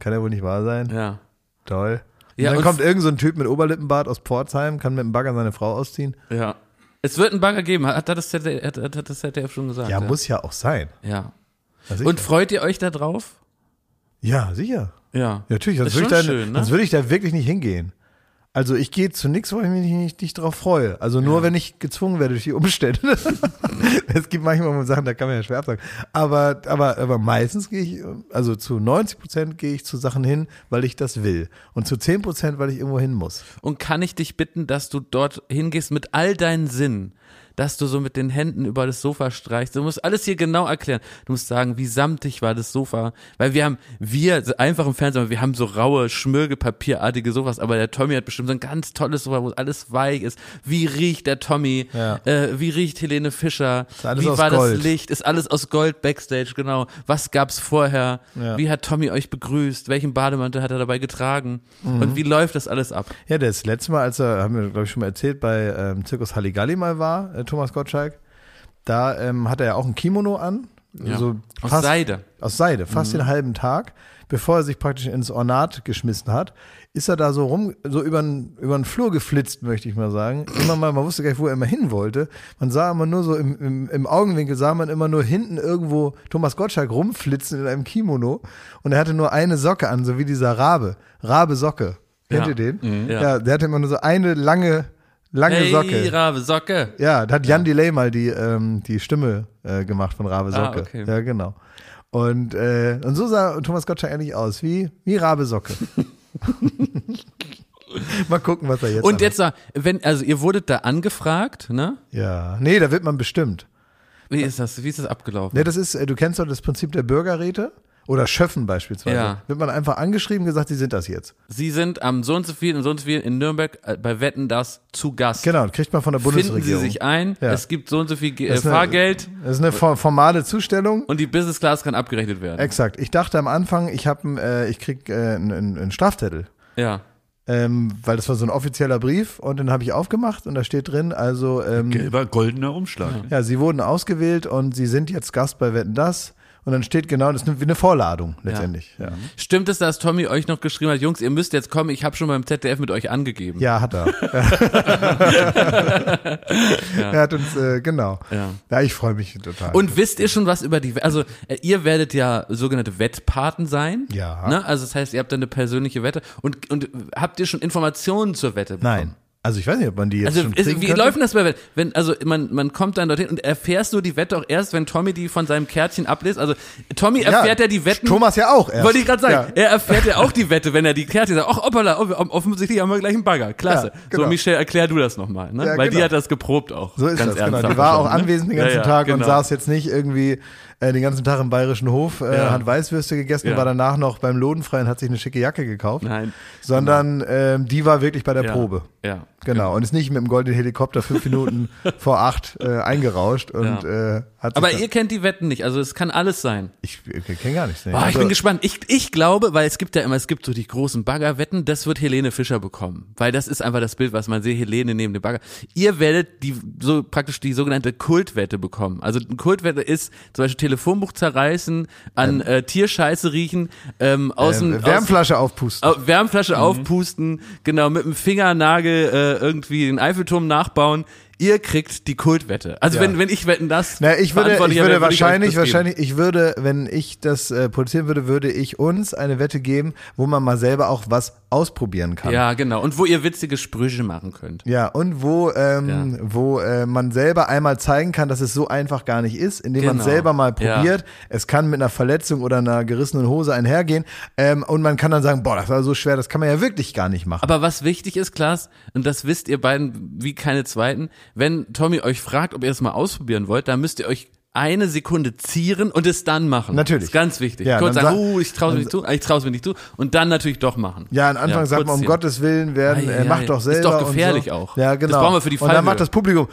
kann ja wohl nicht wahr sein. ja. Toll. Und Ja, dann und- kommt irgend so ein Typ mit Oberlippenbart aus Pforzheim, kann mit dem Bagger seine Frau ausziehen. Ja. Es wird einen Bagger geben, hat, hat, das, ZDF, hat, hat, das ZDF schon gesagt. Ja, muss ja auch sein. Ja. Ja. Und freut ihr euch da drauf? ja, sicher. Ja. Ja, natürlich, sonst würde, ich schon da, schön, ne? sonst würde ich da wirklich nicht hingehen. Also ich gehe zu nichts, wo ich mich nicht, nicht drauf freue. Also nur, wenn ich gezwungen werde durch die Umstände. es gibt manchmal Sachen, da kann man ja schwer absagen. Aber, aber, aber meistens gehe ich, also zu 90 Prozent gehe ich zu Sachen hin, weil ich das will. Und zu 10 Prozent, weil ich irgendwo hin muss. Und kann ich dich bitten, dass du dort hingehst mit all deinen Sinnen, dass du so mit den Händen über das Sofa streichst. Du musst alles hier genau erklären. Du musst sagen, wie samtig war das Sofa. Weil wir haben, wir, einfach im Fernsehen, wir haben so raue, schmirgelpapierartige Sofas, aber der Tommy hat bestimmt so ein ganz tolles Sofa, wo alles weich ist. Wie riecht der Tommy? Ja. Äh, wie riecht Helene Fischer? wie war Gold. das Licht? Ist alles aus Gold Backstage, genau. Was gab's vorher? Ja. Wie hat Tommy euch begrüßt? Welchen Bademantel hat er dabei getragen? Mhm. Und wie läuft das alles ab? Ja, das letzte Mal, als er, haben wir, glaube ich, schon mal erzählt, bei ähm, Zirkus Halligalli mal war, äh, Thomas Gottschalk, da ähm, hat er ja auch ein Kimono an. Ja. So Aus Seide. Aus Seide, fast Mhm. den halben Tag. Bevor er sich praktisch ins Ornat geschmissen hat, ist er da so rum, so über den, Flur geflitzt, möchte ich mal sagen. Immer mal, man wusste gar nicht, wo er immer hin wollte. Man sah immer nur so im, im, im Augenwinkel, sah man immer nur hinten irgendwo Thomas Gottschalk rumflitzen in einem Kimono. Und er hatte nur eine Socke an, so wie dieser Rabe. Rabe Socke. Kennt Ja. ihr den? Mhm. Ja. Ja. der hatte immer nur so eine lange, lange hey, Socke. Rabe, Socke. Ja, da hat Jan Delay mal die, ähm, die Stimme äh, gemacht von Rabe Ah, Socke. okay. Ja, genau. Und, äh, und so sah Thomas Gottschalk eigentlich aus, wie, wie Rabe Socke. mal gucken, was er jetzt Und jetzt, wenn, also ihr wurdet da angefragt, ne? Ja, nee, da wird man bestimmt. Wie ist das, wie ist das abgelaufen? Nee, das ist, äh, du kennst doch das Prinzip der Bürgerräte. Oder Schöffen beispielsweise. Ja. Wird man einfach angeschrieben, gesagt, sie sind das jetzt. Sie sind am so und so viel und so und so viel in Nürnberg äh, bei Wetten das zu Gast. Genau, kriegt man von der Finden Sie Bundesregierung. sich ein, Ja. es gibt so und so viel äh, Das ist eine- Fahrgeld Das ist eine for- formale Zustellung. und die Business Class kann abgerechnet werden. Exakt. Ich dachte am Anfang, ich habe, äh, ich krieg äh, einen, einen einen Strafzettel. ja. Ähm, weil das war so ein offizieller Brief und den habe ich aufgemacht und da steht drin, also ähm, Gelber, goldener Umschlag. ja, sie wurden ausgewählt und sie sind jetzt Gast bei Wetten das und dann steht genau, das ist wie eine Vorladung letztendlich. Ja, Stimmt es, dass Tommy euch noch geschrieben hat, Jungs, ihr müsst jetzt kommen, ich habe schon beim ZDF mit euch angegeben. ja hat er. Er hat uns, äh, genau. Ja. Ja, ich freue mich total. Und wisst ihr schon was über die, also äh, ihr werdet ja sogenannte Wettpaten sein. Ja. Ne? Also das heißt, ihr habt dann eine persönliche Wette und, und habt ihr schon Informationen zur Wette bekommen? Nein. Also ich weiß nicht, ob man die jetzt Also schon ist, wie könnte. läuft das bei Wetten? Wenn, also man, man kommt dann dorthin und erfährst du die Wette auch erst, wenn Tommy die von seinem Kärtchen abliest? Also Tommy erfährt ja, die Wetten. Thomas ja auch erst. Wollte ich gerade sagen, Ja. er erfährt ja auch die Wette, wenn er die Kärtchen sagt, ach hoppala, oh, offensichtlich haben wir gleich einen Bagger, klasse. Ja, genau. So Michelle, erklär du das nochmal, ne? Ja, Weil die genau. hat das geprobt auch. So ist das, genau. Die war auch ne? anwesend den Ja, ganzen ja, Tag und genau. saß jetzt nicht irgendwie äh, den ganzen Tag im bayerischen Hof, äh, Ja. hat Weißwürste gegessen, Ja. war danach noch beim Lodenfreien, hat sich eine schicke Jacke gekauft. Nein. Sondern ähm, die war wirklich bei der Ja. Probe. Ja. Genau. Und ist nicht mit dem goldenen Helikopter fünf Minuten vor acht äh, eingeruscht und äh, hat Aber ihr kennt die Wetten nicht, also es kann alles sein. ich, ich kenne gar nichts. Boah, ich Also, bin gespannt. Ich, ich glaube, weil es gibt ja immer, es gibt so die großen Baggerwetten, das wird Helene Fischer bekommen. Weil das ist einfach das Bild, was man sieht, Helene neben dem Bagger. Ihr werdet die, so praktisch die sogenannte Kultwette bekommen. Also eine Kultwette ist zum Beispiel Telefonbuch zerreißen, an äh, Tierscheiße riechen, ähm, aus dem, äh, Wärmflasche aufpusten. Au- Wärmflasche aufpusten, genau, mit dem Fingernagel äh, irgendwie den Eiffelturm nachbauen. Ihr kriegt die Kultwette. Also Ja. wenn, wenn ich wetten das. Na, ich würde, ich würde wäre, würde ich wahrscheinlich, geben. wahrscheinlich, ich würde, wenn ich das äh, produzieren würde, würde ich uns eine Wette geben, wo man mal selber auch was ausprobieren kann. Ja, genau. Und wo ihr witzige Sprüche machen könnt. Ja, und wo, ähm, wo äh, man selber einmal zeigen kann, dass es so einfach gar nicht ist, indem man Genau. selber mal Ja. probiert. Es kann mit einer Verletzung oder einer gerissenen Hose einhergehen. Ähm, und man kann dann sagen, boah, das war so schwer, das kann man ja wirklich gar nicht machen. Aber was wichtig ist, Klaas, und das wisst ihr beiden wie keine zweiten, wenn Tommy euch fragt, ob ihr es mal ausprobieren wollt, dann müsst ihr euch eine Sekunde zieren und es dann machen. Natürlich. Das ist ganz wichtig. Ja, Kurz sagen, sa- uh, ich traue es mir nicht zu, ich traue mir nicht zu und dann natürlich doch machen. ja, am Anfang sagt kurz man, um ziehen. Gottes Willen werden, Ei, äh, ei, mach ei. doch Ist selber. doch und gefährlich so. auch. Ja, Das genau. brauchen wir für die Und dann Fallhöhe. macht das Publikum,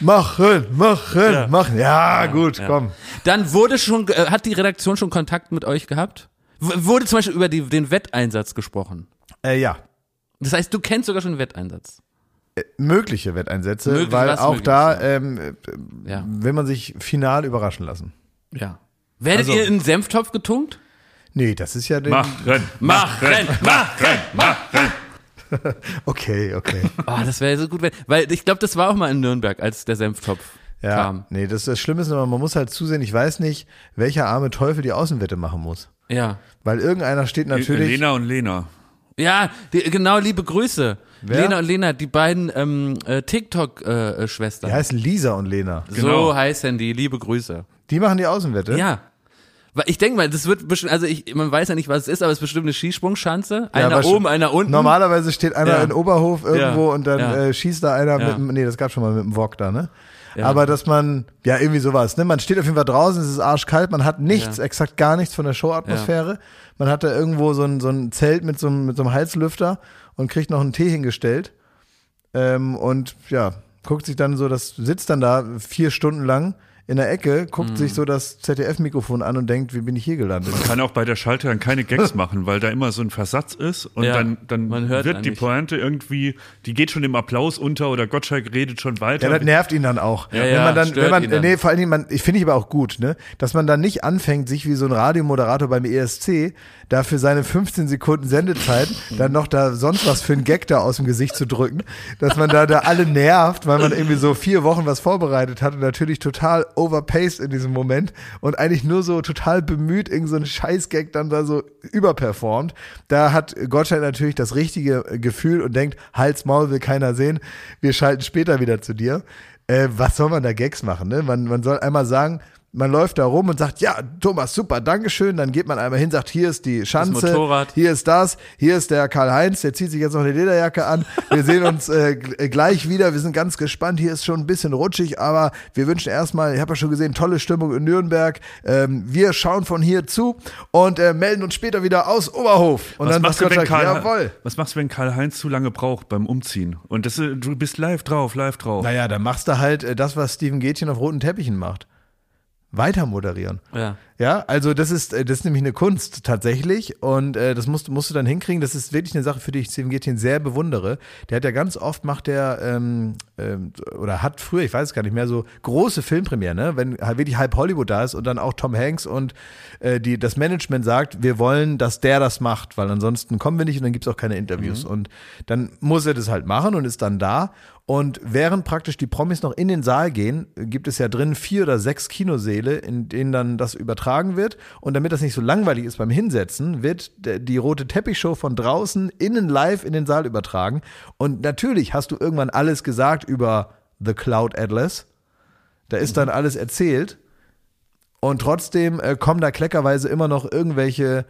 machen, machen, machen. Ja, gut, komm. Dann wurde schon, äh, hat die Redaktion schon Kontakt mit euch gehabt? W wurde zum Beispiel über die, den Wetteinsatz gesprochen? Äh, ja. Das heißt, du kennst sogar schon den Wetteinsatz. Mögliche Wetteinsätze, Möglich, weil auch da ähm, äh, Ja. will man sich final überraschen lassen. Ja. Werdet Also- ihr in den Senftopf getunkt? Nee, das ist ja den, Machen, Machen, machen, machen. Okay, okay. Oh, das wäre so gut, wenn, weil ich glaube, das war auch mal in Nürnberg, als der Senftopf Ja, kam. nee, das, das Schlimme ist aber, man muss halt zusehen, ich weiß nicht, welcher arme Teufel die Außenwette machen muss. Ja. Weil irgendeiner steht natürlich. Lena und Lena. Ja, die, genau, liebe Grüße. Wer? Lena und Lena, die beiden ähm, äh, TikTok-Schwestern. Die heißen Lisa und Lena. so Genau. heißen die, liebe Grüße. Die machen die Außenwette. Ja. Weil ich denke mal, das wird bestimmt, also ich, man weiß ja nicht, was es ist, aber es ist bestimmt eine Skisprungschanze. Ja, Einer aber oben, einer unten. Normalerweise steht einer Ja. in Oberhof irgendwo Ja. und dann Ja. äh, schießt da einer Ja. mit dem, nee, das gab schon mal mit dem Wok da, ne? Ja. Aber dass man, ja, irgendwie sowas, ne? Man steht auf jeden Fall draußen, es ist arschkalt, man hat nichts, Ja. exakt gar nichts von der Show-Atmosphäre. Man hat da irgendwo so ein, so ein Zelt mit so, einem, mit so einem Heizlüfter und kriegt noch einen Tee hingestellt. Ähm, und ja, guckt sich dann so, das sitzt dann da vier Stunden lang in der Ecke, guckt Mhm. sich so das ZDF-Mikrofon an und denkt, wie bin ich hier gelandet? kann auch bei der Schalterin keine Gags machen, weil da immer so ein Versatz ist und Ja, dann, dann man hört wird dann die nicht. Pointe irgendwie, die geht schon im Applaus unter oder Gottschalk redet schon weiter. Ja, das nervt ihn dann auch. Ja, wenn man dann, stört wenn man, ihn dann. nee, vor allen Dingen, man, ich finde ich aber auch gut, ne, dass man dann nicht anfängt, sich wie so ein Radiomoderator beim ESC da für seine 15 Sekunden Sendezeit dann noch da sonst was für ein Gag da aus dem Gesicht zu drücken, dass man da, da alle nervt, weil man irgendwie so vier Wochen was vorbereitet hat und natürlich total overpaced in diesem Moment und eigentlich nur so total bemüht, irgend so einen Scheißgag dann da so überperformt. Da hat Gottschalk natürlich das richtige Gefühl und denkt, Hals, Maul will keiner sehen. Wir schalten später wieder zu dir. Äh, was soll man da Gags machen? Ne? Man, man soll einmal sagen, man läuft da rum und sagt, ja, Thomas, super, Dankeschön. Dann geht man einmal hin, sagt, hier ist die Schanze, Motorrad. hier ist das, hier ist der Karl-Heinz, der zieht sich jetzt noch eine Lederjacke an. Wir sehen uns äh, gleich wieder, wir sind ganz gespannt. Hier ist schon ein bisschen rutschig, aber wir wünschen erstmal, ich habe ja schon gesehen, tolle Stimmung in Nürnberg. Ähm, wir schauen von hier zu und äh, melden uns später wieder aus Oberhof. Und Was dann machst, du, wenn Karl, jawohl. was machst du, wenn Karl-Heinz zu lange braucht beim Umziehen? Und das, äh, du bist live drauf, live drauf. Naja, dann machst du halt äh, das, was Steven Gätchen auf roten Teppichen macht. Weiter moderieren. Ja. Ja, also das ist, äh, das ist nämlich eine Kunst tatsächlich und äh, das musst, musst du dann hinkriegen. Das ist wirklich eine Sache, für die ich Steven Gätchen sehr bewundere. Der hat ja ganz oft macht der ähm, ähm, oder hat früher, ich weiß es gar nicht mehr, so große Filmpremieren, ne? wenn halt wirklich halb Hollywood da ist und dann auch Tom Hanks und äh, die, das Management sagt, wir wollen, dass der das macht, weil ansonsten kommen wir nicht und dann gibt's auch keine Interviews. Und dann muss er das halt machen und ist dann da. Und während praktisch die Promis noch in den Saal gehen, gibt es ja drin vier oder sechs Kinosäle, in denen dann das übertragen wird. Und damit das nicht so langweilig ist beim Hinsetzen, wird die rote Teppichshow von draußen innen live in den Saal übertragen. Und natürlich hast du irgendwann alles gesagt über The Cloud Atlas. Da ist dann alles erzählt. Und trotzdem äh, kommen da kleckerweise immer noch irgendwelche,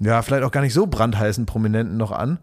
ja, vielleicht auch gar nicht so brandheißen Prominenten noch an,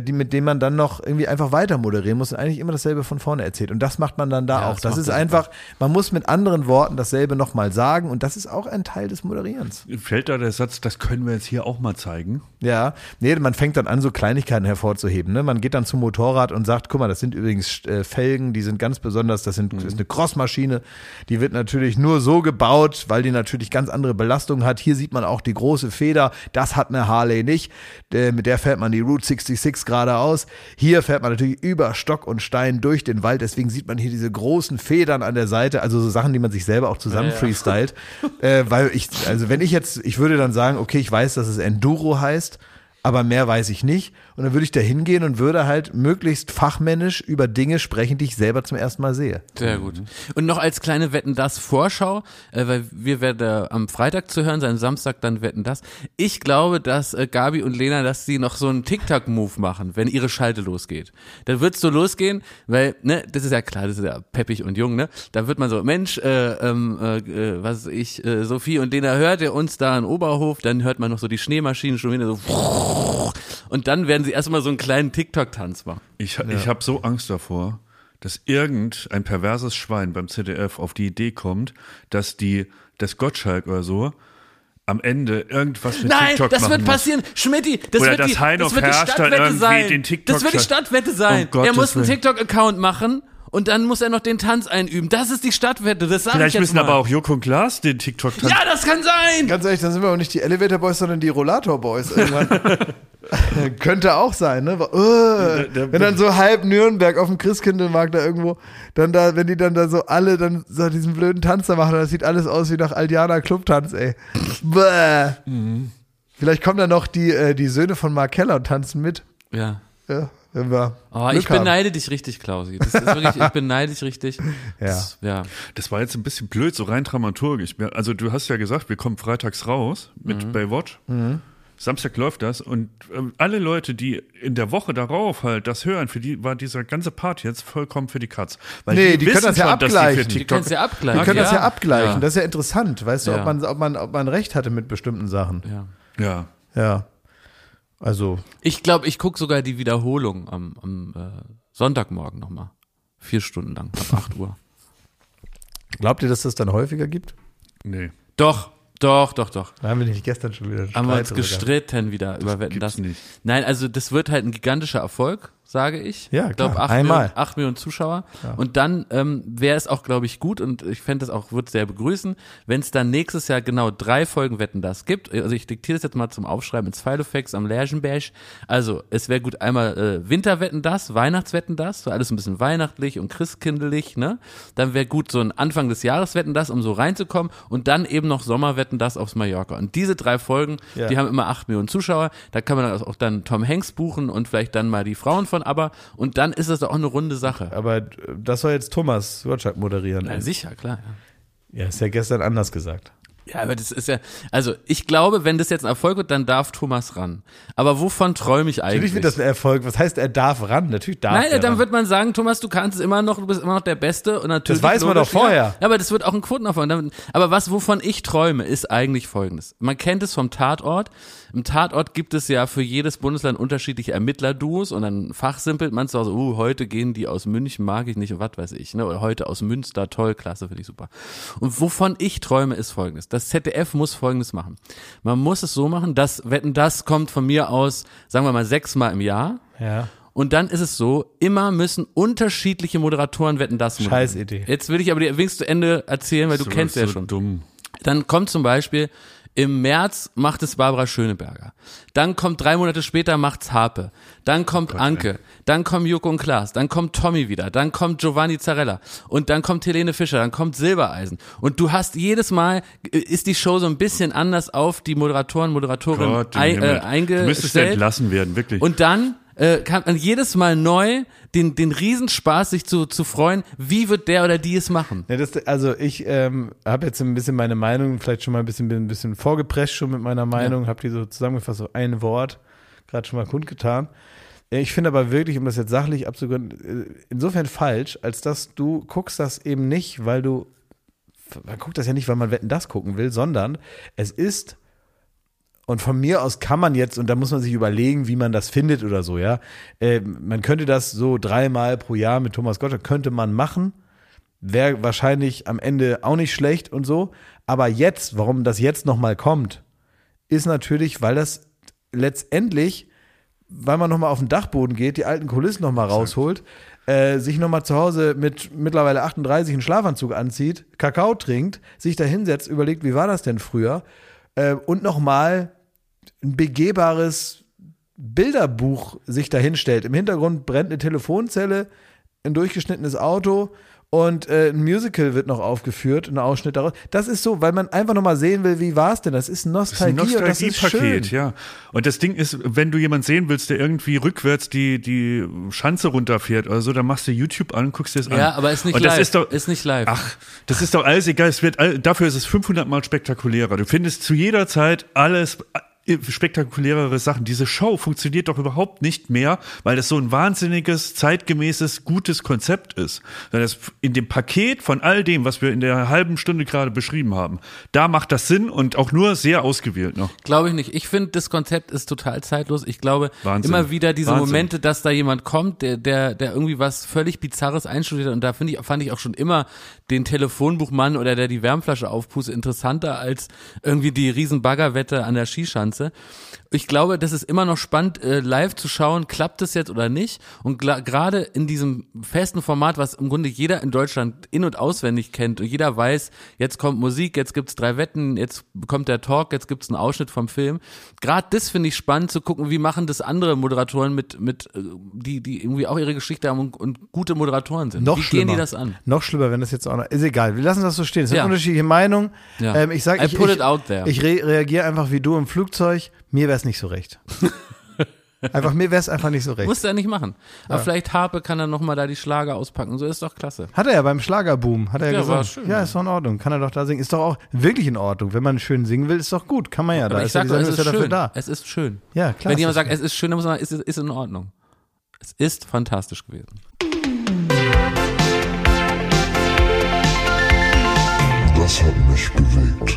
die, mit denen man dann noch irgendwie einfach weiter moderieren muss und eigentlich immer dasselbe von vorne erzählt. Und das macht man dann da Ja, auch. das Das, ist einfach, man muss mit anderen Worten dasselbe nochmal sagen und das ist auch ein Teil des Moderierens. Fällt da der Satz, das können wir jetzt hier auch mal zeigen? Ja, nee, man fängt dann an, so Kleinigkeiten hervorzuheben. Ne? Man geht dann zum Motorrad und sagt, guck mal, das sind übrigens äh, Felgen, die sind ganz besonders, das, sind, das ist eine Crossmaschine, die wird natürlich nur so gebaut, weil die natürlich ganz andere Belastungen hat. Hier sieht man auch die große Feder, das hat eine Harley nicht, äh, mit der fährt man die Route 66 geradeaus. Hier fährt man natürlich über Stock und Stein durch den Wald, deswegen sieht man hier diese großen Federn an der Seite, also so Sachen, die man sich selber auch zusammen Ja, ja. freestylt. äh, weil ich, also wenn ich jetzt, ich würde dann sagen, okay, ich weiß, dass es Enduro heißt, aber mehr weiß ich nicht. Und dann würde ich da hingehen und würde halt möglichst fachmännisch über Dinge sprechen, die ich selber zum ersten Mal sehe. Sehr gut. Und noch als kleine Wetten das Vorschau, äh, weil wir werden äh, am Freitag zu hören sein, Samstag dann Wetten das. Ich glaube, dass äh, Gabi und Lena, dass sie noch so einen TikTok-Move machen, wenn ihre Schalte losgeht. Dann wird's so losgehen, weil, ne, das ist ja klar, das ist ja peppig und jung, ne? Da wird man so, Mensch, äh, ähm, äh, äh, was ich, äh, Sophie und Lena, hört ihr uns da in Oberhof? Dann hört man noch so die Schneemaschinen schon wieder so und dann werden sie erstmal so einen kleinen TikTok-Tanz machen. Ich, ich habe so Angst davor, dass irgendein perverses Schwein beim ZDF auf die Idee kommt, dass die, das Gottschalk oder so, am Ende irgendwas mit Nein, TikTok das machen wird muss. passieren. Schmidti, das Oder wird dass die, das wird die Stadtwette sein. das wird die Stadtwette sein. Er muss einen. TikTok-Account machen und dann muss er noch den Tanz einüben. Das ist die Stadtwette, das sag ich Vielleicht jetzt müssen mal. aber auch Joko und Klaas den TikTok-Tanz. Ja, das kann sein. Ganz ehrlich, dann sind wir auch nicht die Elevator Boys, sondern die Rollator Boys irgendwann. Könnte auch sein, ne? Uh, der- wenn dann so halb Nürnberg auf dem Christkindlmarkt da irgendwo, dann da, wenn die dann da so alle dann so diesen blöden Tanz da machen, das sieht alles aus wie nach Aldiana Clubtanz, ey. Bäh. Vielleicht kommen dann noch die, äh, die Söhne von Mark Keller und tanzen mit. Ja. Ja, wenn wir. Oh, Glück ich haben. beneide dich richtig, Klausi. Das ist wirklich, ich beneide dich richtig. Ja. Das, ja. Das war jetzt ein bisschen blöd, so rein dramaturgisch. Also du hast ja gesagt, wir kommen freitags raus mit Mhm. Baywatch. Samstag läuft das und ähm, alle Leute, die in der Woche darauf halt das hören, für die war dieser ganze Part jetzt vollkommen für die Katz. Weil Nee, die können das ja schon, abgleichen. für Die Die TikTok kannst ja abgleichen. Wir können das ja abgleichen. Ja. Das ist ja interessant, weißt du, Ja. ob, man, ob, man, ob man recht hatte mit bestimmten Sachen. ja. ja. Ja. Also, Ich glaube, ich gucke sogar die Wiederholung am, am äh, Sonntagmorgen nochmal. Vier Stunden lang, ab 8 Uhr. glaubt ihr, dass das dann häufiger gibt? Nee. Doch, doch, doch, doch. Da haben wir nicht gestern schon wieder Haben wir uns gestritten wieder über Wetten gibt's das. nicht. Nein, also das wird halt ein gigantischer Erfolg, sage ich. Ja, ich glaube klar. acht Einmal. Millionen, acht Millionen Zuschauer. Und dann ähm, wäre es auch, glaube ich, gut und ich fände es auch, würde sehr begrüßen, wenn es dann nächstes Jahr genau drei Folgen Wetten das gibt. Also ich diktiere das jetzt mal zum Aufschreiben ins Filofax am Lerchenberg. Also es wäre gut einmal äh, Winterwetten das, Weihnachtswetten das, so alles ein bisschen weihnachtlich und christkindlich, ne? Dann wäre gut so ein Anfang des Jahres Wetten das, um so reinzukommen und dann eben noch Sommerwetten das aufs Mallorca. Und diese drei Folgen, Ja. die haben immer acht Millionen Zuschauer. Da kann man auch dann Tom Hanks buchen und vielleicht dann mal die Frauen von ABBA. Und dann ist das doch auch eine runde Sache. Aber äh, das soll jetzt Thomas Gottschalk moderieren. Ja, sicher, klar. Ja. Ja, ist ja gestern anders gesagt. Ja, aber das ist ja, also ich glaube, wenn das jetzt ein Erfolg wird, dann darf Thomas ran. Aber wovon träume ich eigentlich? Natürlich wird das ein Erfolg. Was heißt, er darf ran? Natürlich darf Nein, er dann ran. wird man sagen, Thomas, du kannst es immer noch, du bist immer noch der Beste und natürlich. Das weiß man doch vorher. Ja, aber das wird auch ein Quotenerfolg. Aber was, wovon ich träume, ist eigentlich folgendes. Man kennt es vom Tatort. Im Tatort gibt es ja für jedes Bundesland unterschiedliche Ermittlerduos und dann fachsimpelt man zu Hause, uh, heute gehen die aus München, mag ich nicht und was weiß ich, ne? Oder heute aus Münster, toll, klasse, finde ich super. Und wovon ich träume, ist folgendes. Das ZDF muss folgendes machen. Man muss es so machen, dass, wetten, das kommt von mir aus, sagen wir mal, sechsmal im Jahr. Ja. Und dann ist es so, immer müssen unterschiedliche Moderatoren wetten das moderieren. Scheiß Idee. Jetzt will ich aber dir wenigstens zu Ende erzählen, weil du So- kennst ja so schon. dumm. Dann kommt zum Beispiel im März macht es Barbara Schöneberger. Dann kommt drei Monate später macht's Harpe. Dann kommt Anke. Dann kommen Joko und Klaas. Dann kommt Tommy wieder. Dann kommt Giovanni Zarella. Und dann kommt Helene Fischer. Dann kommt Silbereisen. Und du hast jedes Mal, äh, ist die Show so ein bisschen anders auf die Moderatoren, Moderatorinnen Gott ein, äh, Du müsstest eingestellt. entlassen werden, wirklich. Und dann äh, kann man jedes Mal neu den, den Riesenspaß, sich zu, zu freuen, wie wird der oder die es machen. Ja, das, also ich ähm, habe jetzt ein bisschen meine Meinung, vielleicht schon mal ein bisschen, ein bisschen vorgepresst schon mit meiner Meinung, habe die so zusammengefasst, so ein Wort, gerade schon mal kundgetan. Äh, Ich finde aber wirklich, um das jetzt sachlich abzugründen, äh, insofern falsch, als dass du guckst das eben nicht, weil du, man guckt das ja nicht, weil man Wetten, das gucken will, sondern es ist und von mir aus kann man jetzt, und da muss man sich überlegen, wie man das findet oder so, ja. Äh, man könnte das so dreimal pro Jahr mit Thomas Gottschalk, könnte man machen. Wäre wahrscheinlich am Ende auch nicht schlecht und so. Aber jetzt, warum das jetzt nochmal kommt, ist natürlich, weil das letztendlich, weil man nochmal auf den Dachboden geht, die alten Kulissen nochmal rausholt, äh, sich nochmal zu Hause mit mittlerweile 38 einen Schlafanzug anzieht, Kakao trinkt, sich da hinsetzt, überlegt, wie war das denn früher? Äh, und nochmal ein begehbares Bilderbuch sich dahinstellt. Im Hintergrund brennt eine Telefonzelle, ein durchgeschnittenes Auto und äh, ein Musical wird noch aufgeführt, ein Ausschnitt daraus. Das ist so, weil man einfach nochmal sehen will, wie war es denn? Das ist ein Das ist ein Nostalgie, und das ist schön. Ja. Und das Ding ist, wenn du jemanden sehen willst, der irgendwie rückwärts die, die Schanze runterfährt oder so, dann machst du YouTube an, guckst dir das an. Ja, aber ist nicht Und live. das ist doch, ist nicht live. Ach, das ist doch alles egal. Es wird, all- dafür ist es 500 Mal spektakulärer. Du findest zu jeder Zeit alles spektakulärere Sachen. Diese Show funktioniert doch überhaupt nicht mehr, weil das so ein wahnsinniges, zeitgemäßes, gutes Konzept ist. Weil das in dem Paket von all dem, was wir in der halben Stunde gerade beschrieben haben, da macht das Sinn und auch nur sehr ausgewählt noch. Glaube ich nicht. Ich finde, das Konzept ist total zeitlos. Ich glaube, Wahnsinn. immer wieder diese Wahnsinn. Momente, dass da jemand kommt, der, der, der irgendwie was völlig Bizarres einstudiert hat. Und da finde ich, fand ich auch schon immer den Telefonbuchmann oder der die Wärmflasche aufpustet interessanter als irgendwie die riesen Baggerwette an der Skischanze. Ganze. Ich glaube, das ist immer noch spannend, äh, live zu schauen, klappt es jetzt oder nicht. Und gerade in diesem festen Format, was im Grunde jeder in Deutschland in- und auswendig kennt und jeder weiß, jetzt kommt Musik, jetzt gibt's drei Wetten, jetzt kommt der Talk, jetzt gibt's einen Ausschnitt vom Film. Gerade das finde ich spannend zu gucken, wie machen das andere Moderatoren mit, mit äh, die, die irgendwie auch ihre Geschichte haben und, und gute Moderatoren sind. Noch wie schlimmer. gehen die das an? Noch schlimmer, wenn das jetzt auch noch. Ist egal, wir lassen das so stehen. Es sind Ja. unterschiedliche Meinungen. Ja. Ähm, ich sag, I ich, put ich, it out there. ich re reagiere einfach wie du im Flugzeug. Mir wäre es nicht so recht. einfach, mir wäre es einfach nicht so recht. Muss er nicht machen. Aber vielleicht Harpe kann dann nochmal da die Schlager auspacken. So ist doch klasse. Hat er ja beim Schlagerboom, hat er ja, Ja, war gesungen. schön, ja, ja. ist doch in Ordnung. Kann er doch da singen. Ist doch auch wirklich in Ordnung. Wenn man schön singen will, ist doch gut. Kann man ja da. Aber ich ist ja sag die doch, es Sendung ist ja dafür schön. da. Es ist schön. Ja, klar. Wenn jemand sagt, es ist schön, dann muss man sagen, es ist, ist in Ordnung. Es ist fantastisch gewesen. Das hat mich bewegt.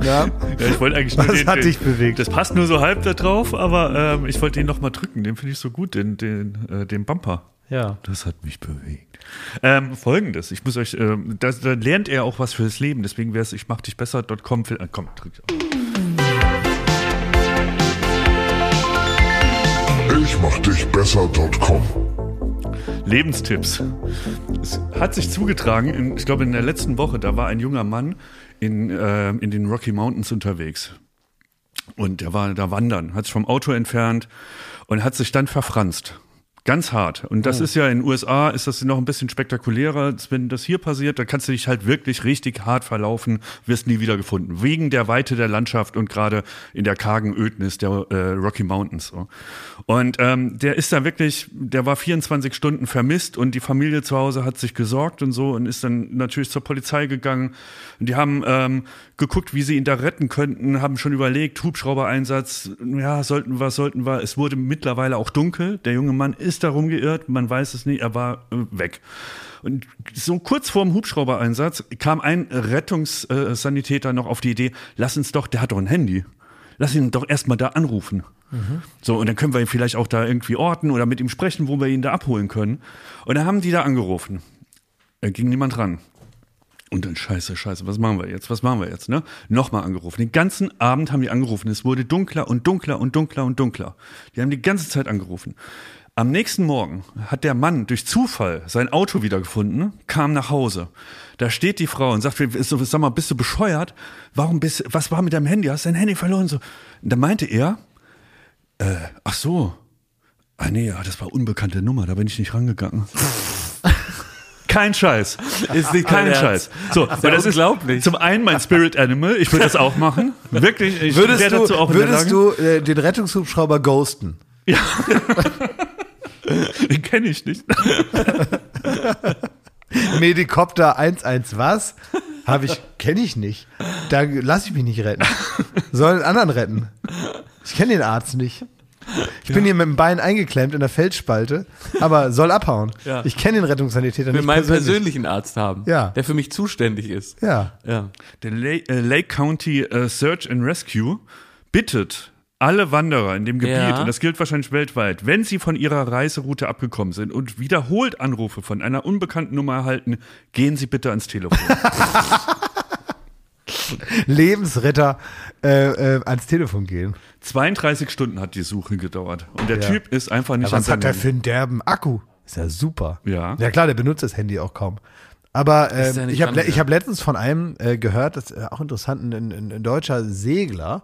ja. Ja, ich wollte eigentlich nur Was den, hat dich bewegt? Das passt nur so halb da drauf, aber ähm, ich wollte den noch mal drücken. Den finde ich so gut, den, den, äh, den Bumper. ja. Das hat mich bewegt. Ähm, Folgendes, ich muss euch, ähm, da, da lernt er auch was fürs Leben. Deswegen wäre es, ich mach dich besser.com. Äh, komm, drück auf. Ich mach dich besser.com. Lebenstipps. Es hat sich zugetragen, in, ich glaube in der letzten Woche, da war ein junger Mann in, äh, in den Rocky Mountains unterwegs. Und der war da wandern, hat sich vom Auto entfernt und hat sich dann verfranst. Ganz hart. Und das ist ja in den USA, ist das noch ein bisschen spektakulärer. Wenn das hier passiert, dann kannst du dich halt wirklich richtig hart verlaufen, wirst nie wieder gefunden. Wegen der Weite der Landschaft und gerade in der kargen Ödnis der äh, Rocky Mountains. So. Und ähm, der ist da wirklich, der war 24 Stunden vermisst und die Familie zu Hause hat sich gesorgt und so und ist dann natürlich zur Polizei gegangen. Und die haben ähm, geguckt, wie sie ihn da retten könnten, haben schon überlegt, Hubschrauber-Einsatz, ja, sollten wir, sollten wir. Es wurde mittlerweile auch dunkel. Der junge Mann ist darum geirrt, man weiß es nicht, er war äh, weg. Und so kurz vor dem Hubschrauber-Einsatz kam ein Rettungssanitäter noch auf die Idee, lass uns doch, der hat doch ein Handy. Lass ihn doch erstmal da anrufen. So, und dann können wir ihn vielleicht auch da irgendwie orten oder mit ihm sprechen, wo wir ihn da abholen können. Und dann haben die da angerufen. Da ging niemand ran. Und dann, scheiße, scheiße, was machen wir jetzt? Was machen wir jetzt? Ne? Nochmal angerufen. Den ganzen Abend haben die angerufen. Es wurde dunkler und dunkler und dunkler und dunkler. Die haben die ganze Zeit angerufen. Am nächsten Morgen hat der Mann durch Zufall sein Auto wiedergefunden, kam nach Hause. Da steht die Frau und sagt, so, sag mal, bist du bescheuert? Warum bist, was war mit deinem Handy? Hast du dein Handy verloren? So. Und da meinte er, äh, ach so. Ah nee, ja, das war unbekannte Nummer, da bin ich nicht rangegangen. Kein Scheiß. Ist nicht kein? Scheiß. So, ja das unglaublich. ist zum einen mein Spirit Animal. Ich würde das auch machen. Wirklich. Ich Würdest wäre du, dazu auch würdest du äh, den Rettungshubschrauber ghosten? Den kenne ich nicht. Medikopter 11 was? Habe ich, kenne ich nicht. Da lasse ich mich nicht retten. Soll einen anderen retten. Ich kenne den Arzt nicht. Ich bin hier mit dem Bein eingeklemmt in der Felsspalte, aber soll abhauen. Ja. Ich kenne den Rettungssanitäter Ich will nicht meinen persönlich. persönlichen Arzt haben, Ja. der für mich zuständig ist. Ja. Ja. Der Lake, äh, County äh, Search and Rescue bittet alle Wanderer in dem Gebiet, Ja. und das gilt wahrscheinlich weltweit, wenn sie von ihrer Reiseroute abgekommen sind und wiederholt Anrufe von einer unbekannten Nummer erhalten, gehen Sie bitte ans Telefon. Lebensretter äh, äh, ans Telefon gehen. 32 Stunden hat die Suche gedauert. Und der Ja. Typ ist einfach nicht Ja, an was hat der für einen derben Akku? Ist ja super. Ja. Ja klar, der benutzt das Handy auch kaum. Aber äh, ich habe hab letztens von einem äh, gehört, das ist äh, auch interessant, ein, ein, ein deutscher Segler,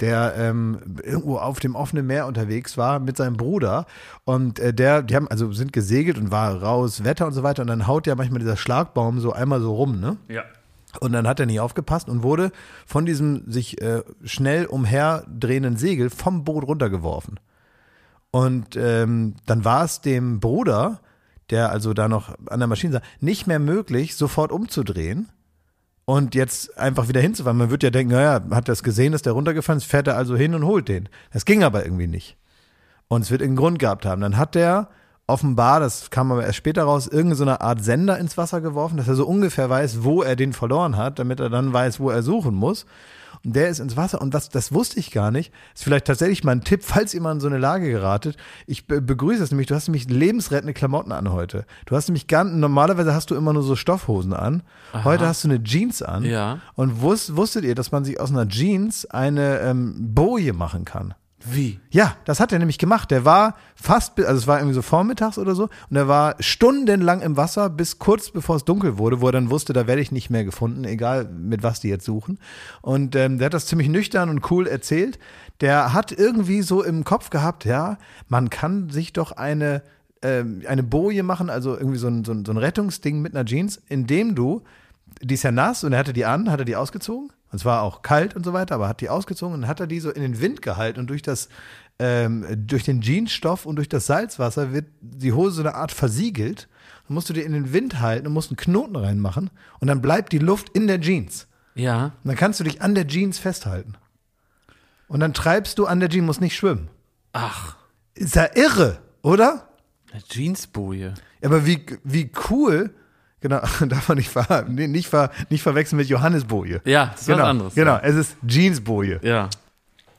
der ähm, irgendwo auf dem offenen Meer unterwegs war mit seinem Bruder und äh, der, die haben also sind gesegelt und war raues Wetter und so weiter und dann haut ja manchmal dieser Schlagbaum so einmal so rum, ne? Ja. Und dann hat er nicht aufgepasst und wurde von diesem sich äh, schnell umherdrehenden Segel vom Boot runtergeworfen. Und ähm, dann war es dem Bruder, der also da noch an der Maschine saß, nicht mehr möglich, sofort umzudrehen und jetzt einfach wieder hinzufahren. Man wird ja denken, naja, hat das gesehen, dass der runtergefallen ist, fährt er also hin und holt den. Das ging aber irgendwie nicht. Und es wird einen Grund gehabt haben. Dann hat der offenbar, das kam aber erst später raus, irgendeine Art Sender ins Wasser geworfen, dass er so ungefähr weiß, wo er den verloren hat, damit er dann weiß, wo er suchen muss. Und der ist ins Wasser. Und was, das wusste ich gar nicht. Ist vielleicht tatsächlich mal ein Tipp, falls ihr mal in so eine Lage geratet. Ich be begrüße es nämlich. Du hast nämlich lebensrettende Klamotten an heute. Du hast nämlich ganz, normalerweise hast du immer nur so Stoffhosen an. Heute hast du eine Jeans an. Ja. Und wus, wusstet ihr, dass man sich aus einer Jeans eine ähm, Boje machen kann? Wie? Ja, das hat er nämlich gemacht. Der war fast, also es war irgendwie so vormittags oder so, und er war stundenlang im Wasser, bis kurz bevor es dunkel wurde, wo er dann wusste, da werde ich nicht mehr gefunden, egal mit was die jetzt suchen. Und ähm, der hat das ziemlich nüchtern und cool erzählt. Der hat irgendwie so im Kopf gehabt, ja, man kann sich doch eine ähm, eine Boje machen, also irgendwie so ein, so, ein, so ein Rettungsding mit einer Jeans, indem du, die ist ja nass und er hatte die an, hat er die ausgezogen. Und es war auch kalt und so weiter, aber hat die ausgezogen und hat er die so in den Wind gehalten und durch das, ähm, durch den Jeansstoff und durch das Salzwasser wird die Hose so eine Art versiegelt. Dann musst du die in den Wind halten und musst einen Knoten reinmachen und dann bleibt die Luft in der Jeans. Ja. Und dann kannst du dich an der Jeans festhalten. Und dann treibst du an der Jeans, musst nicht schwimmen. Ach, Ist ja irre, oder? eine Jeansboje. Aber wie, wie cool, genau, darf man nicht, ver, nee, nicht, ver, nicht verwechseln mit Johannesboje. Ja, das ist genau, was anderes. Genau, es ist Jeansboje. Ja.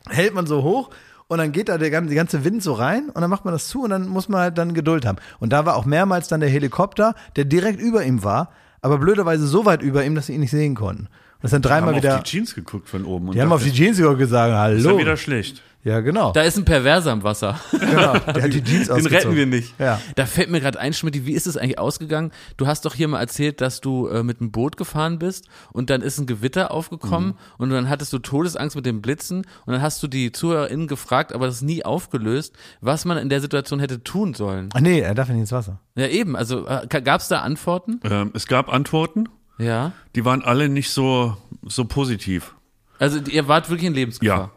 Hält man so hoch und dann geht da der ganze, die ganze Wind so rein und dann macht man das zu und dann muss man halt dann Geduld haben. Und da war auch mehrmals dann der Helikopter, der direkt über ihm war, aber blöderweise so weit über ihm, dass sie ihn nicht sehen konnten. Und das dann Die dreimal haben wieder. auf die Jeans geguckt von oben. und die haben auf die Jeans geguckt und gesagt, Ist ja hallo. wieder schlecht. Ja, genau. Da ist ein Perverser im Wasser. genau. Der hat die Jeans Den retten wir nicht. Ja. Da fällt mir gerade ein, Schmidt, wie ist es eigentlich ausgegangen? Du hast doch hier mal erzählt, dass du äh, mit einem Boot gefahren bist und dann ist ein Gewitter aufgekommen Mhm. und dann hattest du Todesangst mit dem Blitzen und dann hast du die ZuhörerInnen gefragt, aber das ist nie aufgelöst, was man in der Situation hätte tun sollen. Ach nee, er darf ja nicht ins Wasser. Ja, eben. Also äh, gab es da Antworten? Ähm, es gab Antworten, Ja. die waren alle nicht so, so positiv. Also ihr wart wirklich in Lebensgefahr. Ja.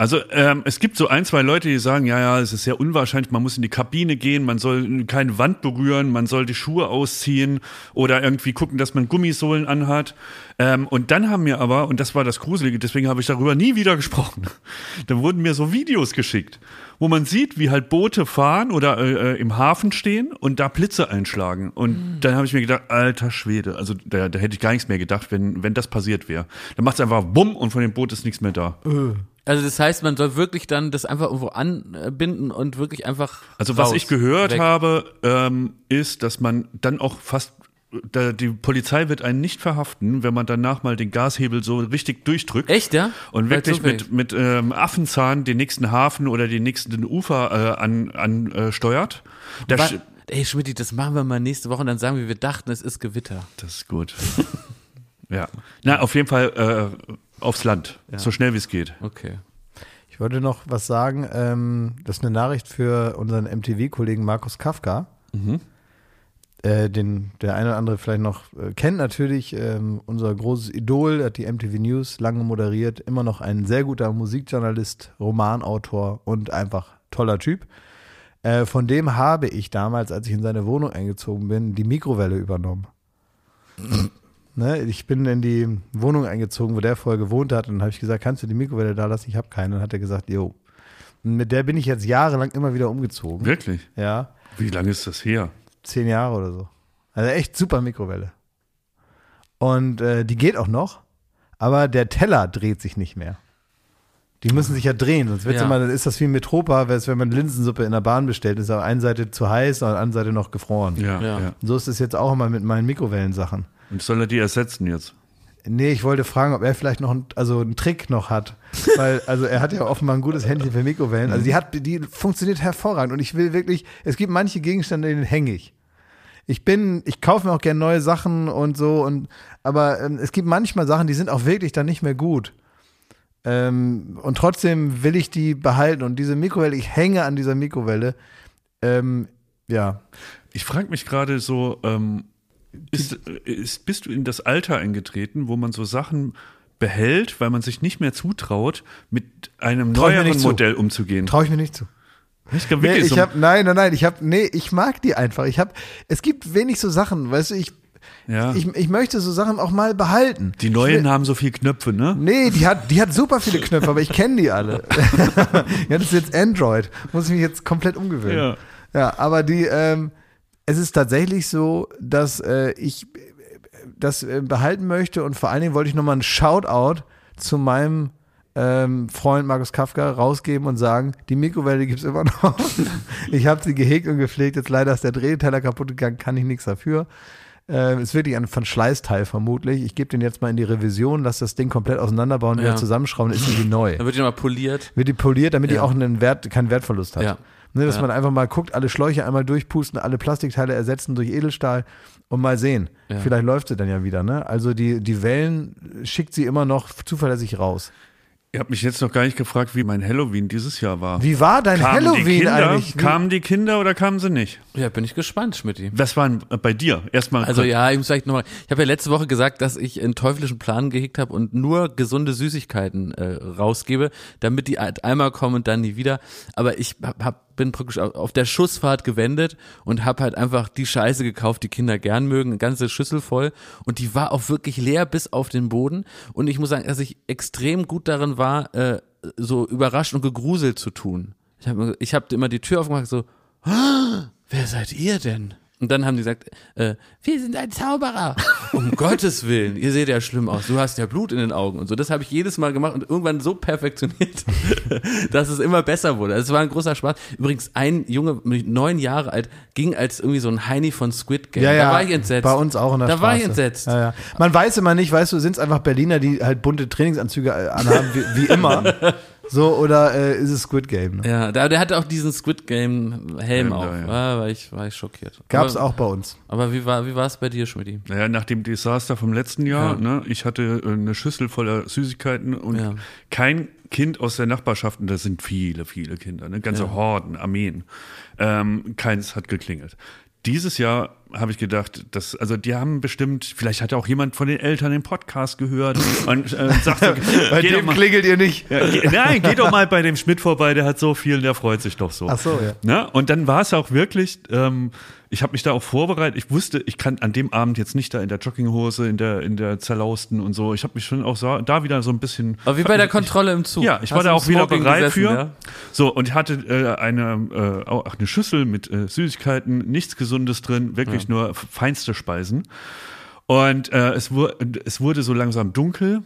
Also ähm, es gibt so ein, zwei Leute, die sagen, ja, ja, es ist sehr unwahrscheinlich, man muss in die Kabine gehen, man soll keine Wand berühren, man soll die Schuhe ausziehen oder irgendwie gucken, dass man Gummisohlen anhat. Ähm, und dann haben mir aber, und das war das Gruselige, deswegen habe ich darüber nie wieder gesprochen, da wurden mir so Videos geschickt, wo man sieht, wie halt Boote fahren oder äh, äh, im Hafen stehen und da Blitze einschlagen. Und dann habe ich mir gedacht, alter Schwede, also da, da hätte ich gar nichts mehr gedacht, wenn, wenn das passiert wäre. Dann macht es einfach bumm und von dem Boot ist nichts mehr da. Also das heißt, man soll wirklich dann das einfach irgendwo anbinden und wirklich einfach. Also was raus, ich gehört weg. habe, ähm, ist, dass man dann auch fast da, die Polizei wird einen nicht verhaften, wenn man danach mal den Gashebel so richtig durchdrückt. Echt, ja? Und wirklich mit, mit ähm, Affenzahn den nächsten Hafen oder den nächsten Ufer äh, an, an, äh. Da Ey, Schmidt, das machen wir mal nächste Woche und dann sagen wir, wir dachten, es ist Gewitter. das ist gut. ja. Na, auf jeden Fall äh, aufs Land. So schnell wie es geht. Okay. Ich wollte noch was sagen. Ähm, das ist eine Nachricht für unseren MTV-Kollegen Markus Kafka. Äh, den der eine oder andere vielleicht noch äh, kennt natürlich. Ähm, unser großes Idol, hat die MTV News lange moderiert. Immer noch ein sehr guter Musikjournalist, Romanautor und einfach toller Typ. Äh, von dem habe ich damals, als ich in seine Wohnung eingezogen bin, die Mikrowelle übernommen. Ne, ich bin in die Wohnung eingezogen, wo der vorher gewohnt hat. Und dann habe ich gesagt, kannst du die Mikrowelle da lassen? Ich habe keine. Und dann hat er gesagt, jo. Und mit der bin ich jetzt jahrelang immer wieder umgezogen. Wirklich? Ja, Wie lange ist das her? zehn Jahre oder so. Also echt super Mikrowelle. Und äh, die geht auch noch, aber der Teller dreht sich nicht mehr. Die müssen sich ja drehen, sonst wird's Ja. immer, dann ist das wie mit Tropa, wenn man Linsensuppe in der Bahn bestellt, ist auf einer Seite zu heiß, auf der anderen Seite noch gefroren. Ja, Ja. ja. So ist es jetzt auch immer mit meinen Mikrowellensachen. Und soll er die ersetzen jetzt? Nee, ich wollte fragen, ob er vielleicht noch einen, also einen Trick noch hat. Weil, also er hat ja offenbar ein gutes Händchen für Mikrowellen. Also die hat, die funktioniert hervorragend. Und ich will wirklich, es gibt manche Gegenstände, denen hänge ich. Ich bin, ich kaufe mir auch gerne neue Sachen und so, und aber ähm, es gibt manchmal Sachen, die sind auch wirklich dann nicht mehr gut. Ähm, und trotzdem will ich die behalten. Und diese Mikrowelle, ich hänge an dieser Mikrowelle. Ähm, ja. Ich frage mich gerade so, ähm, ist, ist, bist du in das Alter eingetreten, wo man so Sachen behält, weil man sich nicht mehr zutraut, mit einem Trau neueren nicht zu. Modell umzugehen? Traue ich mir nicht zu. ich glaube Nee, ich so, hab, nein, nein, nein, ich hab, nee, ich mag die einfach. Ich hab, es gibt wenig so Sachen, weißt du, ich, ja. ich, ich möchte so Sachen auch mal behalten. die neuen will, haben so viel Knöpfe, ne? Nee, die hat, die hat super viele Knöpfe, aber ich kenne die alle. ja, das ist jetzt Android. Muss ich mich jetzt komplett umgewöhnen. Ja. Ja, aber die, ähm, es ist tatsächlich so, dass äh, ich äh, das äh, behalten möchte und vor allen Dingen wollte ich nochmal einen Shoutout zu meinem ähm, Freund Markus Kafka rausgeben und sagen, die Mikrowelle gibt's immer noch. ich habe sie gehegt und gepflegt, jetzt leider ist der Drehteller kaputt gegangen, kann ich nichts dafür. Ähm, ist wirklich ein Verschleißteil vermutlich. Ich gebe den jetzt mal in die Revision, lass das Ding komplett auseinanderbauen, Ja. wieder zusammenschrauben, ist sie wie neu Dann wird die nochmal poliert. wird die poliert, damit die Ja. auch einen Wert, keinen Wertverlust hat. Ja. Ne, dass Ja. man einfach mal guckt, alle Schläuche einmal durchpusten, alle Plastikteile ersetzen durch Edelstahl und mal sehen. Ja. Vielleicht läuft sie dann ja wieder. Ne? Also die, die Wellen schickt sie immer noch zuverlässig raus. Ihr habt mich jetzt noch gar nicht gefragt, wie mein Halloween dieses Jahr war. Wie war dein kamen die Halloween Kinder, eigentlich? Wie, Kamen die Kinder oder kamen sie nicht? Ja, bin ich gespannt, Schmidti. Was war denn bei dir? Erstmal Also ja, ich muss vielleicht nochmal, ich habe ja letzte Woche gesagt, dass ich einen teuflischen Plan gehegt habe und nur gesunde Süßigkeiten äh, rausgebe, damit die halt einmal kommen und dann nie wieder. Aber ich hab, hab, bin praktisch auf der Schussfahrt gewendet und habe halt einfach die Scheiße gekauft, die Kinder gern mögen, eine ganze Schüssel voll. Und die war auch wirklich leer bis auf den Boden. Und ich muss sagen, dass ich extrem gut darin war, äh, so überrascht und gegruselt zu tun. Ich habe ich hab immer die Tür aufgemacht, so, wer seid ihr denn? Und dann haben die gesagt, äh, wir sind ein Zauberer. um Gottes Willen, ihr seht ja schlimm aus. Du hast ja Blut in den Augen und so. Das habe ich jedes Mal gemacht und irgendwann so perfektioniert, dass es immer besser wurde. Also es war ein großer Spaß. Übrigens, ein Junge, neun Jahre alt, ging als irgendwie so ein Heini von Squid Game. ja, ja, da war ich entsetzt. Bei uns auch in der Da Straße. war ich entsetzt. Ja, ja. Man weiß immer nicht, weißt du, sind es einfach Berliner, die halt bunte Trainingsanzüge äh, anhaben, wie, wie immer. So, oder äh, ist es Squid Game? Ne? Ja, der, der hatte auch diesen Squid Game Helm Helm auf. da, ja. Ja, war, ich, war ich schockiert. Gab's aber, auch bei uns. Aber wie war wie war es bei dir, Schmidti? Naja, nach dem Desaster vom letzten Jahr, Ja. ne, ich hatte äh, eine Schüssel voller Süßigkeiten und Ja. kein Kind aus der Nachbarschaft, und das sind viele, viele Kinder, ne, ganze Horden, Armeen, ähm, keins hat geklingelt. Dieses Jahr habe ich gedacht, dass, also die haben bestimmt, vielleicht hat auch jemand von den Eltern den Podcast gehört und äh, sagte, Bei dem mal, klingelt ihr nicht. ja, geh, nein, geh doch mal bei dem Schmidt vorbei, der hat so viel, der freut sich doch so. Ach so, ja. Ne? Und dann war es auch wirklich, ähm, ich habe mich da auch vorbereitet. Ich wusste, ich kann an dem Abend jetzt nicht da in der Jogginghose, in der, in der zerlausten und so. Ich habe mich schon auch so, da wieder so ein bisschen. Aber wie bei der Kontrolle im Zug. Ja, ich Hast war da auch wieder bereit gesessen, für. ja? So, und ich hatte äh, eine, äh, auch eine Schüssel mit äh, Süßigkeiten, nichts Gesundes drin, wirklich nur feinste Speisen. Und äh, es, wu es wurde so langsam dunkel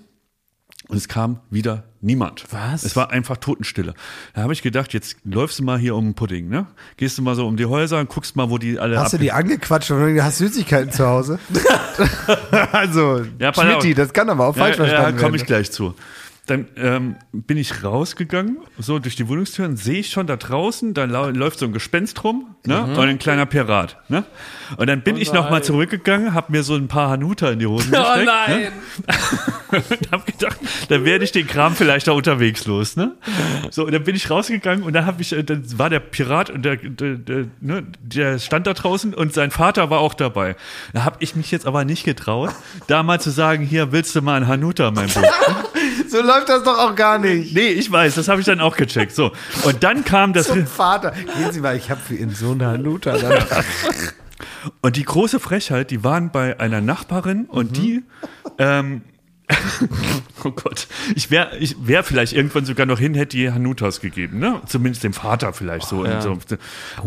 und es kam wieder niemand. Was? Es war einfach Totenstille. Da habe ich gedacht, jetzt läufst du mal hier um den Pudding, ne? Gehst du mal so um die Häuser und guckst mal, wo die alle Hast du die angequatscht und du hast Süßigkeiten zu Hause? also, Ja, Schmitty, das kann aber auch falsch ja, verstanden Ja, komme ich werden. gleich zu. Dann ähm, bin ich rausgegangen, so durch die Wohnungstür und sehe ich schon da draußen, da läuft so ein Gespenst rum ne? und ein kleiner Pirat. Ne? Und dann bin ich nochmal zurückgegangen, habe mir so ein paar Hanuta in die Hosen Oh gesteckt. Ne? nein! und hab gedacht, dann werde ich den Kram vielleicht da unterwegs los, ne? So, und dann bin ich rausgegangen und dann habe ich, äh, dann war der Pirat und der, der, der, ne, der stand da draußen und sein Vater war auch dabei. Da habe ich mich jetzt aber nicht getraut, da mal zu sagen, hier willst du mal ein Hanuta, mein Buch. So läuft das doch auch gar nicht. Nee, ich weiß, das habe ich dann auch gecheckt. So, und dann kam das Zum Vater. Gehen Sie mal, ich habe für Ihren Sohn eine Hanuta. Und die große Frechheit, die waren bei einer Nachbarin und die ähm, Oh Gott. Ich wäre ich wär vielleicht irgendwann sogar noch hin, hätte die Hanutas gegeben, ne? Zumindest dem Vater vielleicht so. Ja. So.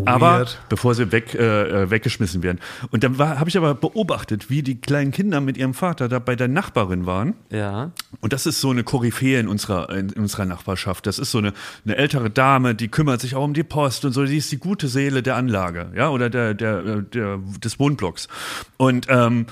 Aber Weird. bevor sie weg, äh, äh, weggeschmissen werden. Und dann habe ich aber beobachtet, wie die kleinen Kinder mit ihrem Vater da bei der Nachbarin waren. Ja. Und das ist so eine Koryphäe in unserer, in unserer Nachbarschaft. Das ist so eine, eine ältere Dame, die kümmert sich auch um die Post und so. Die ist die gute Seele der Anlage, ja, oder der, der, äh, der, des Wohnblocks. Und, ähm,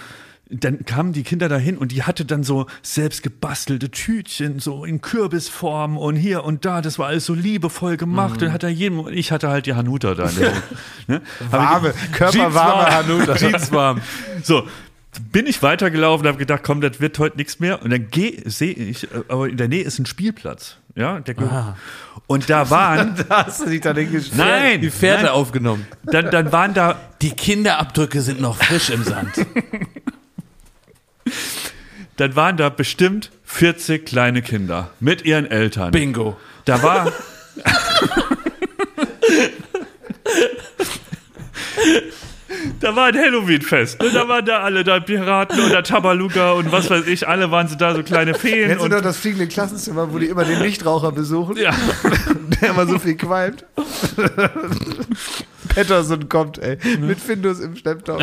dann kamen die Kinder dahin und die hatte dann so selbst gebastelte Tütchen, so in Kürbisform und hier und da. Das war alles so liebevoll gemacht. Und hat er jedem, ich hatte halt die Hanuta da. Ne? ne? Warme, körperwarme Hanuta. Jeanswarm. So, bin ich weitergelaufen, habe gedacht, komm, das wird heute nichts mehr. Und dann sehe ich, aber in der Nähe ist ein Spielplatz. Ja, der gehört- Und da waren, Da hast du dich dann hingestellt. nein, Die Fährte nein, aufgenommen. dann, dann waren da, Die Kinderabdrücke sind noch frisch im Sand. Dann waren da bestimmt 40 kleine Kinder mit ihren Eltern. Bingo. Da war. Da war ein Halloween-Fest. Ne? Da waren da alle da Piraten oder Tabaluga und was weiß ich. Alle waren so da so kleine Feen. Du Und, noch das fliegende Klassenzimmer, wo die immer den Nichtraucher besuchen? ja. Der immer so viel qualmt. Patterson kommt, ey. Mit Findus im Schlepptau.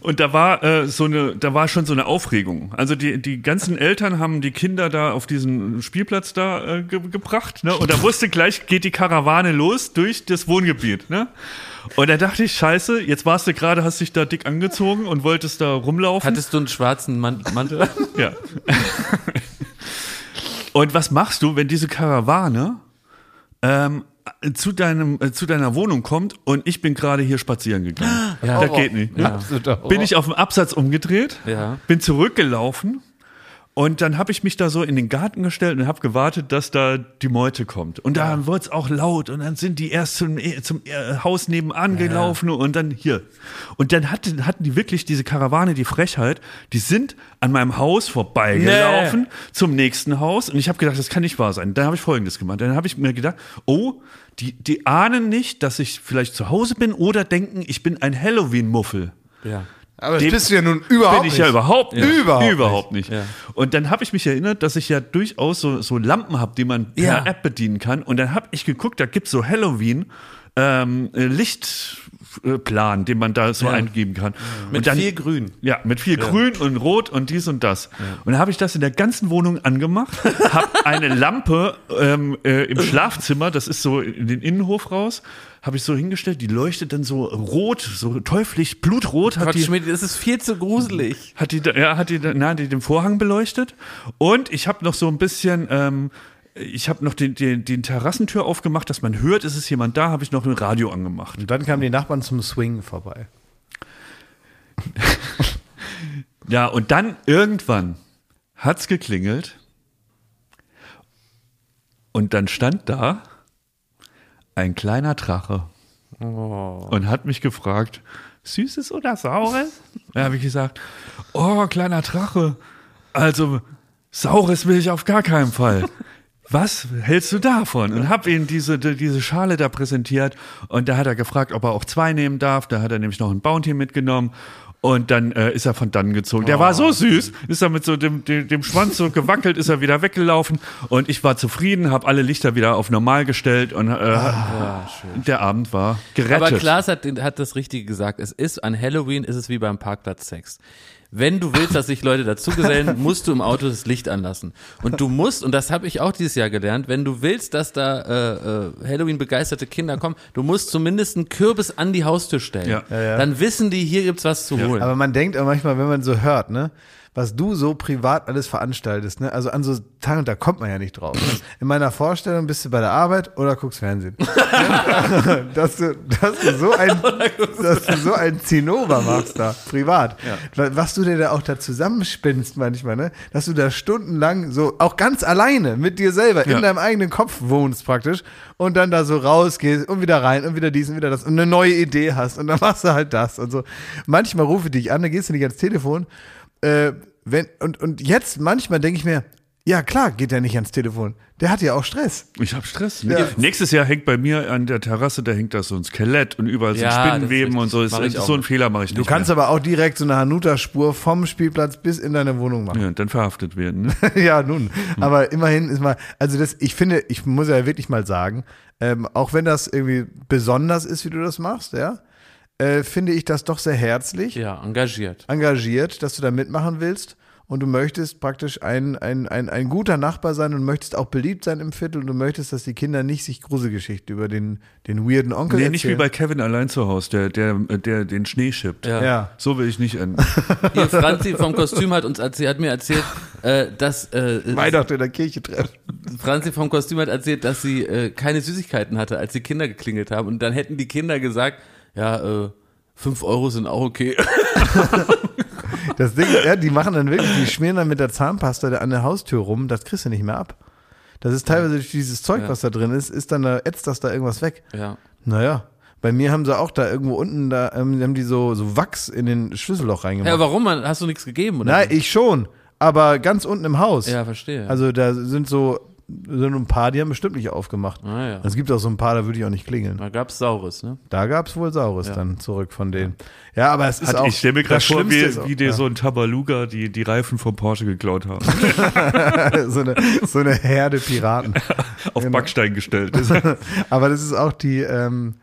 Und da war äh, so eine, da war schon so eine Aufregung. Also die, die ganzen Eltern haben die Kinder da auf diesen Spielplatz da äh, ge gebracht, ne? Und da wusste gleich, geht die Karawane los durch das Wohngebiet, ne? Und da dachte ich, scheiße, jetzt warst du gerade, hast dich da dick angezogen und wolltest da rumlaufen. Hattest du einen schwarzen Man Mantel? Ja. Und was machst du, wenn diese Karawane ähm, zu, deinem, äh, zu deiner Wohnung kommt und ich bin gerade hier spazieren gegangen? Ja. Das geht nicht. Ne? Bin ich auf dem Absatz umgedreht, Ja. bin zurückgelaufen und dann habe ich mich da so in den Garten gestellt und habe gewartet, dass da die Meute kommt. Und da wurde es auch laut und dann sind die erst zum, zum äh, Haus nebenan gelaufen und dann hier. Und dann hatten, hatten die wirklich diese Karawane die Frechheit, die sind an meinem Haus vorbeigelaufen zum nächsten Haus und ich habe gedacht, das kann nicht wahr sein. Dann habe ich Folgendes gemacht. Dann habe ich mir gedacht, oh, die, die ahnen nicht, dass ich vielleicht zu Hause bin oder denken, ich bin ein Halloween-Muffel Ja. Aber das bist du ja nun überhaupt bin ich nicht. ja überhaupt nicht. Überhaupt überhaupt nicht. Ja. Und dann habe ich mich erinnert, dass ich ja durchaus so, so Lampen habe, die man per Ja. App bedienen kann. Und dann habe ich geguckt, da gibt's so Halloween ähm, äh, Lichtplan, den man da so Ja. eingeben kann. Mit und dann, viel Grün. Ja, mit viel Grün und Rot und dies und das. Und dann habe ich das in der ganzen Wohnung angemacht, habe eine Lampe ähm, äh, im Schlafzimmer, das ist so in den Innenhof raus, habe ich so hingestellt, die leuchtet dann so rot, so teuflisch, blutrot hat Gott, die Schmidt, das ist viel zu gruselig. hat die, ja, hat die, na, die den Vorhang beleuchtet. Und ich habe noch so ein bisschen ähm, ich habe noch den, den, den Terrassentür aufgemacht, dass man hört, es ist jemand da, habe ich noch ein Radio angemacht. Und dann kamen die Nachbarn zum Swing vorbei. Ja, und dann irgendwann hat's geklingelt und dann stand da ein kleiner Drache und hat mich gefragt, süßes oder saures? Da habe ich gesagt, oh, kleiner Drache, also saures will ich auf gar keinen Fall. Was hältst du davon? Und hab ihm diese, die- diese Schale da präsentiert und da hat er gefragt, ob er auch zwei nehmen darf. Da hat er nämlich noch ein Bounty mitgenommen. Und dann äh, ist er von dann gezogen. Der war so süß, ist er mit so dem, dem, dem Schwanz so gewackelt, ist er wieder weggelaufen. Und ich war zufrieden, habe alle Lichter wieder auf normal gestellt und äh, der Abend war gerettet. Aber Klaas hat, hat das Richtige gesagt. Es ist an Halloween ist es wie beim Parkplatz-Sex. Wenn du willst, dass sich Leute dazugesellen, musst du im Auto das Licht anlassen. Und du musst, und das habe ich auch dieses Jahr gelernt, wenn du willst, dass da äh, äh, Halloween-begeisterte Kinder kommen, du musst zumindest einen Kürbis an die Haustür stellen. Ja. Ja, Dann wissen die, hier gibt's was zu holen. Aber man denkt auch manchmal, wenn man so hört, ne, was du so privat alles veranstaltest, ne, also an so Tagen, da kommt man ja nicht drauf. In meiner Vorstellung bist du bei der Arbeit oder guckst Fernsehen. dass, du, dass, du so ein, dass du so ein Zinnober machst da, privat. Was du dir da auch da zusammenspinnst manchmal, ne, dass du da stundenlang so, auch ganz alleine mit dir selber Ja. in deinem eigenen Kopf wohnst praktisch und dann da so rausgehst und wieder rein und wieder dies und wieder das und eine neue Idee hast und dann machst du halt das und so. Manchmal rufe ich dich an, dann gehst du nicht ans Telefon. Äh, wenn, und, und jetzt manchmal denke ich mir, ja klar, geht er nicht ans Telefon. Der hat ja auch Stress. Ich habe Stress. Ja. Nächstes Jahr hängt bei mir an der Terrasse, da hängt da so ein Skelett und überall so Ja, ist Spinnenweben und so. Ist, auch so ein nicht. Fehler mache ich Du nicht. kannst mehr. aber auch direkt so eine Hanuta-Spur vom Spielplatz bis in deine Wohnung machen. ja, dann verhaftet werden. Ne? ja, nun. Aber immerhin ist mal, also das, ich finde, ich muss ja wirklich mal sagen, ähm, auch wenn das irgendwie besonders ist, wie du das machst, ja, äh, finde ich das doch sehr herzlich, ja, engagiert. engagiert, dass du da mitmachen willst. Und du möchtest praktisch ein, ein, ein, ein guter Nachbar sein und möchtest auch beliebt sein im Viertel und du möchtest, dass die Kinder nicht sich Gruselgeschichten über den, den weirden Onkel Nee, erzählen. nicht wie bei Kevin allein zu Hause, der, der, der den Schnee schippt. Ja. Ja. So will ich nicht enden. Ihr Franzi vom Kostüm hat uns erzählt, hat mir erzählt, äh, dass äh, Weihnachten in der Kirche treffen. Franzi vom Kostüm hat erzählt, dass sie äh, keine Süßigkeiten hatte, als die Kinder geklingelt haben. Und dann hätten die Kinder gesagt, ja, äh, fünf Euro sind auch okay. Das Ding, ja, die machen dann wirklich, die schmieren dann mit der Zahnpasta an der Haustür rum, das kriegst du nicht mehr ab. Das ist teilweise durch dieses Zeug, Ja. was da drin ist, ist dann da, ätzt das da irgendwas weg. Ja. Naja. Bei mir haben sie auch da irgendwo unten, da ähm, haben die so, so Wachs in den Schlüsselloch reingemacht. Ja, warum? Hast du nichts gegeben? Oder? Nein, ich schon. Aber ganz unten im Haus. Ja, verstehe. Also da sind so, sind ein paar, die haben bestimmt nicht aufgemacht. Ah, ja. Es gibt auch so ein paar, da würde ich auch nicht klingeln. Da gab's Saures, ne? Da gab's wohl Saures dann zurück von denen. Ja, aber es ist Hat, auch. ich stelle mir gerade vor, wie, auch- wie dir ja. so ein Tabaluga die, die Reifen vom Porsche geklaut haben. so, eine, so eine Herde Piraten. Auf Genau. Backstein gestellt. Aber das ist auch die, ähm,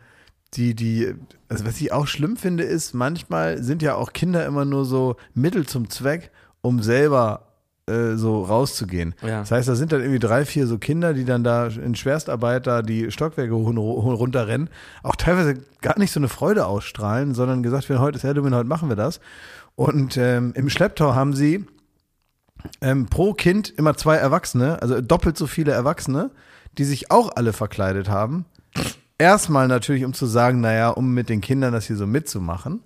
die, die, also was ich auch schlimm finde, ist, manchmal sind ja auch Kinder immer nur so Mittel zum Zweck, um selber äh, so rauszugehen. Ja. Das heißt, da sind dann irgendwie drei, vier so Kinder, die dann da in Schwerstarbeit da die Stockwerke runterrennen, auch teilweise gar nicht so eine Freude ausstrahlen, sondern gesagt werden, heute ist Halloween, heute machen wir das. Und ähm, im Schlepptau haben sie ähm, pro Kind immer zwei Erwachsene, also doppelt so viele Erwachsene, die sich auch alle verkleidet haben. Erstmal natürlich, um zu sagen, naja, um mit den Kindern das hier so mitzumachen.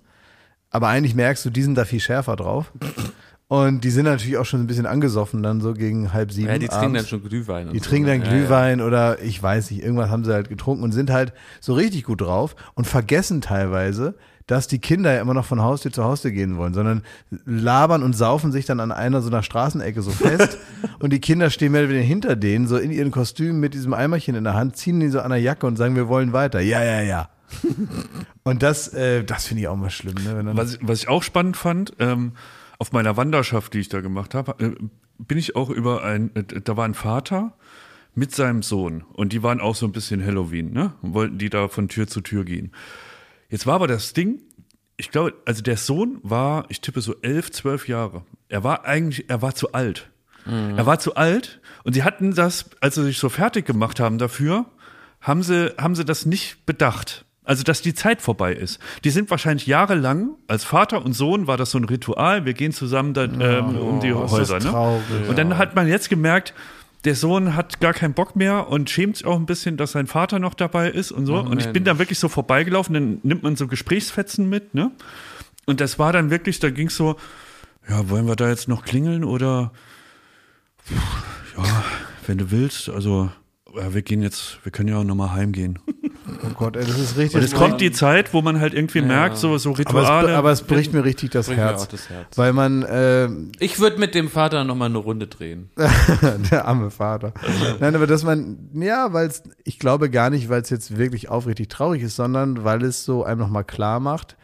Aber eigentlich merkst du, die sind da viel schärfer drauf. Und die sind natürlich auch schon ein bisschen angesoffen, dann so gegen halb sieben. Ja, die trinken dann abends. schon Glühwein. Die so, trinken dann ne? Glühwein oder ich weiß nicht, irgendwas haben sie halt getrunken und sind halt so richtig gut drauf und vergessen teilweise, dass die Kinder ja immer noch von Haustür zu Haustür gehen wollen, sondern labern und saufen sich dann an einer so einer Straßenecke so fest und die Kinder stehen mehr oder weniger hinter denen, so in ihren Kostümen mit diesem Eimerchen in der Hand, ziehen die so an der Jacke und sagen, wir wollen weiter. Ja, ja, ja. und das, äh, das finde ich auch mal schlimm. Ne? Was, ich- was ich auch spannend fand, ähm, auf meiner Wanderschaft, die ich da gemacht habe, äh, bin ich auch über ein, äh, da war ein Vater mit seinem Sohn und die waren auch so ein bisschen Halloween, ne? Und wollten die da von Tür zu Tür gehen. Jetzt war aber das Ding, ich glaube, also der Sohn war, ich tippe so elf, zwölf Jahre. Er war eigentlich, er war zu alt. Er war zu alt und sie hatten das, als sie sich so fertig gemacht haben dafür, haben sie, haben sie das nicht bedacht. Also, dass die Zeit vorbei ist. Die sind wahrscheinlich jahrelang, als Vater und Sohn war das so ein Ritual, wir gehen zusammen da, ähm, um die Häuser. Ne? Und dann hat man jetzt gemerkt, der Sohn hat gar keinen Bock mehr und schämt sich auch ein bisschen, dass sein Vater noch dabei ist und so. Oh, und ich bin da wirklich so vorbeigelaufen, dann nimmt man so Gesprächsfetzen mit, ne? Und das war dann wirklich, da ging es so, ja, wollen wir da jetzt noch klingeln oder ja, wenn du willst, also ja, wir gehen jetzt, wir können ja auch nochmal heimgehen. Oh Gott, ey, das ist richtig. Und es kommt die Zeit, wo man halt irgendwie merkt, so, so aber, es, Rituale. aber es bricht mir richtig das Bricht mir Herz. auch das Herz. Weil man, äh, Ich würde mit dem Vater nochmal eine Runde drehen. der arme Vater. Nein, aber dass man, ja, weil es, ich glaube gar nicht, weil es jetzt wirklich aufrichtig traurig ist, sondern weil es so einem nochmal klar macht,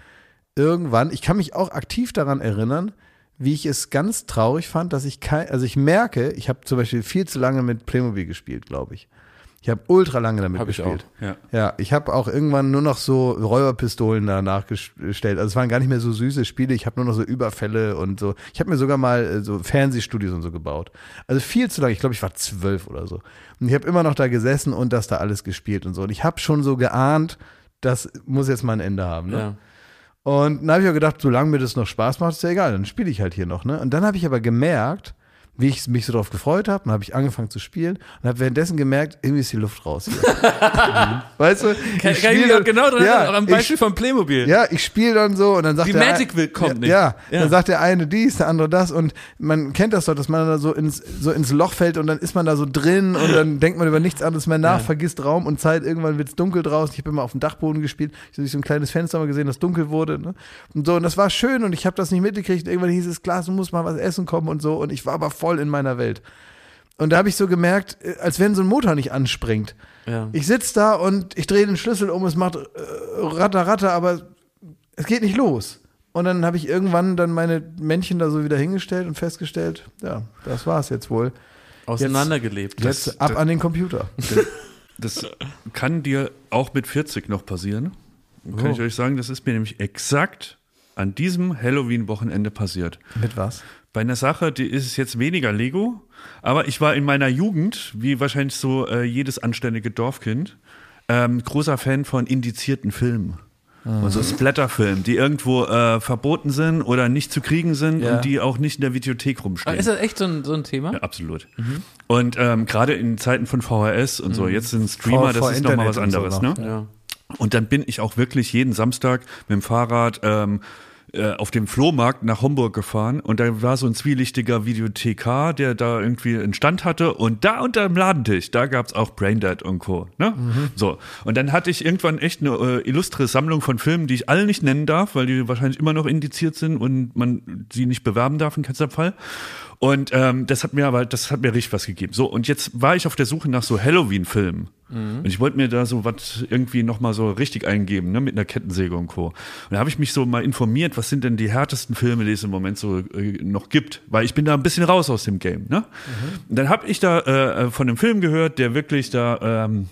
irgendwann, ich kann mich auch aktiv daran erinnern, wie ich es ganz traurig fand, dass ich kein, also ich merke, ich habe zum Beispiel viel zu lange mit Playmobil gespielt, glaube ich. Ich habe ultra lange damit Hab ich gespielt. ja. Ja, ich habe auch irgendwann nur noch so Räuberpistolen da nachgestellt. Also es waren gar nicht mehr so süße Spiele. Ich habe nur noch so Überfälle und so. Ich habe mir sogar mal äh, so Fernsehstudios und so gebaut. Also viel zu lange. Ich glaube, ich war zwölf oder so. Und ich habe immer noch da gesessen und das da alles gespielt und so. Und ich habe schon so geahnt, das muss jetzt mal ein Ende haben. Ne? Ja. Und dann habe ich auch gedacht, solange mir das noch Spaß macht, ist ja egal, dann spiele ich halt hier noch. Ne? Und dann habe ich aber gemerkt, wie ich mich so drauf gefreut habe, dann habe ich angefangen zu spielen und habe währenddessen gemerkt, irgendwie ist die Luft raus. Hier. weißt du? Kann, kann ich mich auch genau dran ja, am ich- Beispiel von Playmobil. ja, ich spiele dann so und dann sagt Die der Magic will- kommt ja, nicht. Ja, Ja. dann sagt der eine dies, der andere das und man kennt das doch, dass man da so ins, so ins Loch fällt und dann ist man da so drin und dann denkt man über nichts anderes mehr nach, vergisst Raum und Zeit, irgendwann wird's dunkel draußen. Ich habe immer auf dem Dachboden gespielt, ich habe so ein kleines Fenster mal gesehen, das dunkel wurde. Ne? Und so, und das war schön und ich habe das nicht mitgekriegt. Irgendwann hieß es, Glas, du musst mal was essen kommen und so und ich war aber voll in meiner Welt. Und da habe ich so gemerkt, äh, als wenn so ein Motor nicht anspringt. Ja. Ich sitz da und ich drehe den Schlüssel um, es macht äh, ratter, ratter, aber es geht nicht los. Und dann habe ich irgendwann dann meine Männchen da so wieder hingestellt und festgestellt, ja, das war's jetzt wohl. Auseinandergelebt. Jetzt ab das- an den Computer. Das kann dir auch mit 40 noch passieren. Kann ich euch sagen, das ist mir nämlich exakt an diesem Halloween-Wochenende passiert. Mit was? Bei einer Sache, die ist es jetzt weniger Lego, aber ich war in meiner Jugend, wie wahrscheinlich so äh, jedes anständige Dorfkind, ähm, großer Fan von indizierten Filmen. Und so Splatterfilmen, die irgendwo äh, verboten sind oder nicht zu kriegen sind Ja. und die auch nicht in der Videothek Ah, rumstehen. Ist das echt so ein, so ein Thema? Ja, absolut. Und ähm, gerade in Zeiten von VHS und so, jetzt sind Streamer, vor das ist nochmal was Internet und so anderes. ne? Ja. Und dann bin ich auch wirklich jeden Samstag mit dem Fahrrad ähm, äh, auf dem Flohmarkt nach Homburg gefahren und da war so ein zwielichtiger Videothekar, der da irgendwie einen Stand hatte und da unter dem Ladentisch, da gab's auch Braindead und Co. Ne? So. Und dann hatte ich irgendwann echt eine äh, illustre Sammlung von Filmen, die ich alle nicht nennen darf, weil die wahrscheinlich immer noch indiziert sind und man sie nicht bewerben darf in keinem Fall. Und ähm, das hat mir aber, das hat mir richtig was gegeben. So, und jetzt war ich auf der Suche nach so Halloween-Filmen. Und ich wollte mir da so was irgendwie nochmal so richtig eingeben, ne, mit einer Kettensäge und Co. Und da habe ich mich so mal informiert, was sind denn die härtesten Filme, die es im Moment so äh, noch gibt. Weil ich bin da ein bisschen raus aus dem Game, ne? Und dann habe ich da äh, von einem Film gehört, der wirklich da ähm,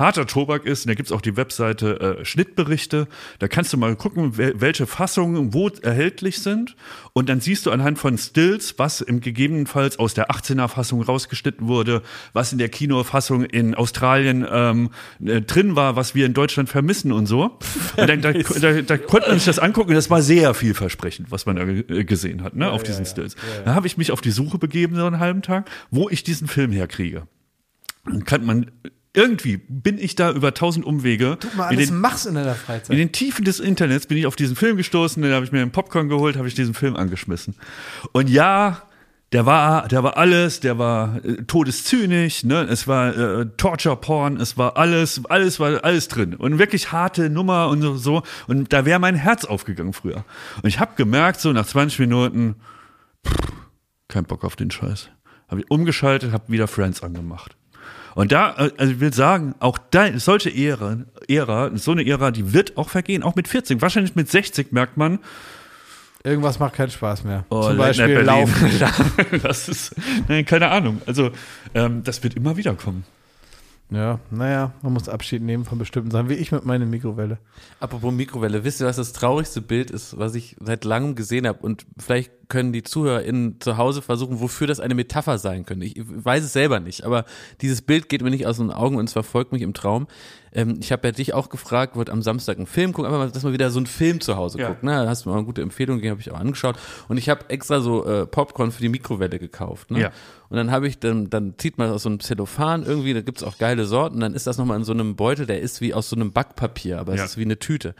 harter Tobak ist. Und da gibt's auch die Webseite äh, Schnittberichte. Da kannst du mal gucken, wel welche Fassungen wo erhältlich sind. Und dann siehst du anhand von Stills, was im gegebenenfalls aus der 18er Fassung rausgeschnitten wurde, was in der Kinofassung in Australien ähm, äh, drin war, was wir in Deutschland vermissen und so. Und dann, da, da, da konnte man sich das angucken das war sehr vielversprechend, was man da äh, gesehen hat, ne, auf diesen Stills. Da habe ich mich auf die Suche begeben, so einen halben Tag, wo ich diesen Film herkriege. Dann kann man irgendwie bin ich da über tausend Umwege Mal in alles den, machst in deiner in Freizeit. den Tiefen des Internets bin ich auf diesen Film gestoßen, dann habe ich mir einen Popcorn geholt, habe ich diesen Film angeschmissen. Und ja, der war, der war alles, der war äh, todeszynisch, ne? Es war äh, Torture Porn, es war alles, alles war alles drin und wirklich harte Nummer und so, so. und da wäre mein Herz aufgegangen früher. Und ich habe gemerkt, so nach 20 Minuten, pff, kein Bock auf den Scheiß. Habe ich umgeschaltet, habe wieder Friends angemacht. Und da, äh, also ich will sagen, auch da, solche Ära, Ära, so eine Ära, die wird auch vergehen, auch mit 40. Wahrscheinlich mit 60 merkt man, Irgendwas macht keinen Spaß mehr. Oh, Zum Beispiel Laufen. Das ist, nein, keine Ahnung. Also, ähm, das wird immer wieder kommen. Ja, naja, man muss Abschied nehmen von bestimmten Sachen, wie ich mit meiner Mikrowelle. Apropos Mikrowelle, wisst ihr, was das traurigste Bild ist, was ich seit langem gesehen habe? Und vielleicht können die ZuhörerInnen zu Hause versuchen, wofür das eine Metapher sein könnte. Ich weiß es selber nicht, aber dieses Bild geht mir nicht aus den Augen und es verfolgt mich im Traum. Ähm, ich habe ja dich auch gefragt, wollte am Samstag einen Film gucken, einfach mal, dass man wieder so einen Film zu Hause Ja. guckt. Ne? Da hast du mal eine gute Empfehlung gegeben, habe ich auch angeschaut. Und ich habe extra so äh, Popcorn für die Mikrowelle gekauft. Ne? Ja. Und dann habe ich, dann, dann zieht man aus so einem Zellophan irgendwie, da gibt's auch geile Sorten, dann ist das nochmal in so einem Beutel, der ist wie aus so einem Backpapier, aber es Ja. ist wie eine Tüte.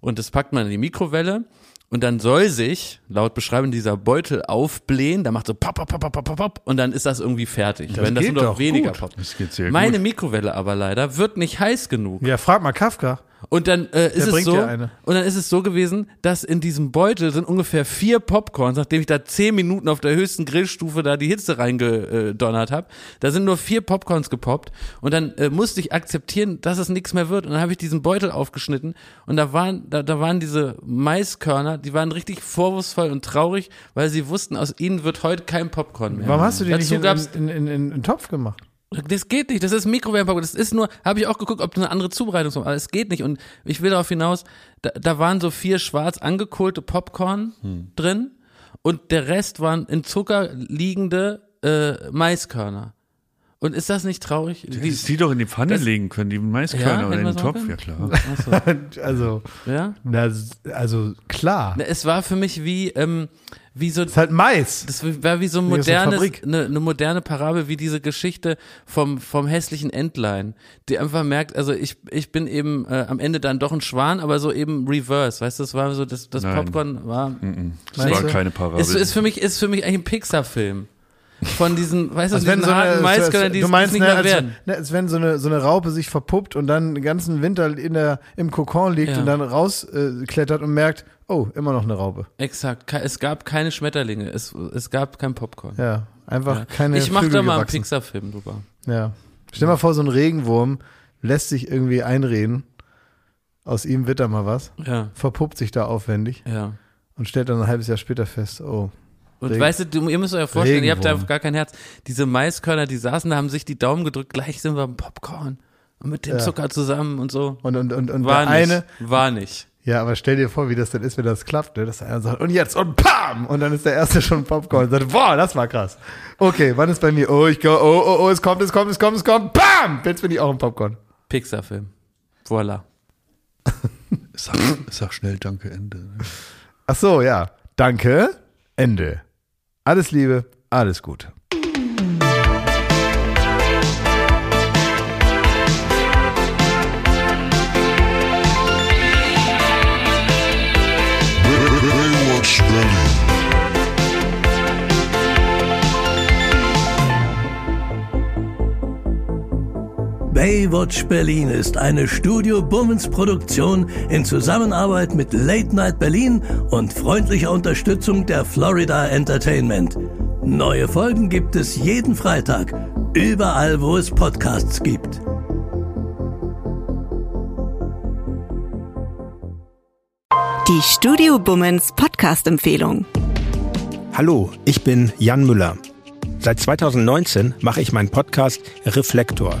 Und das packt man in die Mikrowelle und dann soll sich, laut Beschreibung, dieser Beutel aufblähen, da macht so pop, pop, pop, pop, pop, pop und dann ist das irgendwie fertig. Das Wenn das nur noch weniger gut. poppt. Das geht sehr Meine gut. Mikrowelle aber leider wird nicht heiß genug. Ja, frag mal Kafka. Und dann äh, ist es so, und dann ist es so gewesen, dass in diesem Beutel sind ungefähr vier Popcorns, nachdem ich da zehn Minuten auf der höchsten Grillstufe da die Hitze reingedonnert habe. Da sind nur vier Popcorns gepoppt und dann äh, musste ich akzeptieren, dass es nichts mehr wird. Und dann habe ich diesen Beutel aufgeschnitten und da waren, da, da waren diese Maiskörner, die waren richtig vorwurfsvoll und traurig, weil sie wussten, aus ihnen wird heute kein Popcorn mehr. Warum hast du die Dazu nicht in, in, in, in, in Topf gemacht? Das geht nicht, das ist Mikrowellenpopcorn. Das ist nur, habe ich auch geguckt, ob du eine andere Zubereitung hast, aber es geht nicht. Und ich will darauf hinaus, da, da waren so vier schwarz angekohlte Popcorn drin und der Rest waren in Zucker liegende äh, Maiskörner. Und ist das nicht traurig? Die, die doch in die Pfanne Das- legen können, die Maiskörner Ja, oder in den Topf, machen ja klar. Also, ja? na, also klar. Na, Es war für mich wie, ähm, wie so ist halt Mais. Das war wie so ein modernes, eine, eine moderne Parabel, wie diese Geschichte vom, vom hässlichen Entlein, die einfach merkt, also ich, ich bin eben äh, am Ende dann doch ein Schwan, aber so eben reverse, weißt du, das war so, das, das Nein. Popcorn war, Das Meinst war keine Parabel. ist, ist für mich, ist für mich eigentlich ein Pixar-Film. Von diesen, weißt du, Als diesen harten Maiskörnern, die du es meinst, nicht ne, mehr als, werden. ne, als wenn so eine, so eine Raupe sich verpuppt und dann den ganzen Winter in der, im Kokon liegt Ja. und dann rausklettert äh, klettert und merkt, oh, immer noch eine Raupe. Exakt, es gab keine Schmetterlinge, es, es gab kein Popcorn. Ja, einfach Ja. keine ich mach Flügel da mal einen gewachsen. Pixar-Film drüber. Ja. Stell mal vor, so ein Regenwurm lässt sich irgendwie einreden. Aus ihm wird da mal was. Ja, Verpuppt sich da aufwendig ja. und stellt dann ein halbes Jahr später fest, oh. Und Regen- weißt du, ihr müsst euch ja vorstellen, ihr habt da Regenwurm. gar kein Herz. Diese Maiskörner, die saßen da, haben sich die Daumen gedrückt, gleich sind wir beim Popcorn. Und mit dem Ja. Zucker zusammen und so. Und, und, und, und War der nicht. eine, War nicht. Ja, aber stell dir vor, wie das dann ist, wenn das klappt, ne? dass der eine sagt, und jetzt, und PAM! Und dann ist der erste schon Popcorn und sagt, boah, das war krass. Okay, wann ist bei mir? Oh, ich go, oh, oh, oh, es kommt, es kommt, es kommt, es kommt, PAM! Jetzt bin ich auch im Popcorn. Pixar-Film. Voila. Sag, sag schnell Danke, Ende. Ach so, ja. Danke. Ende. Alles Liebe, alles Gute. Baywatch Berlin ist eine Studio Bummens Produktion in Zusammenarbeit mit Late Night Berlin und freundlicher Unterstützung der Florida Entertainment. Neue Folgen gibt es jeden Freitag, überall wo es Podcasts gibt. Die Studio Bummens Podcast-Empfehlung. Hallo, ich bin Jan Müller. Seit 2019 mache ich meinen Podcast Reflektor.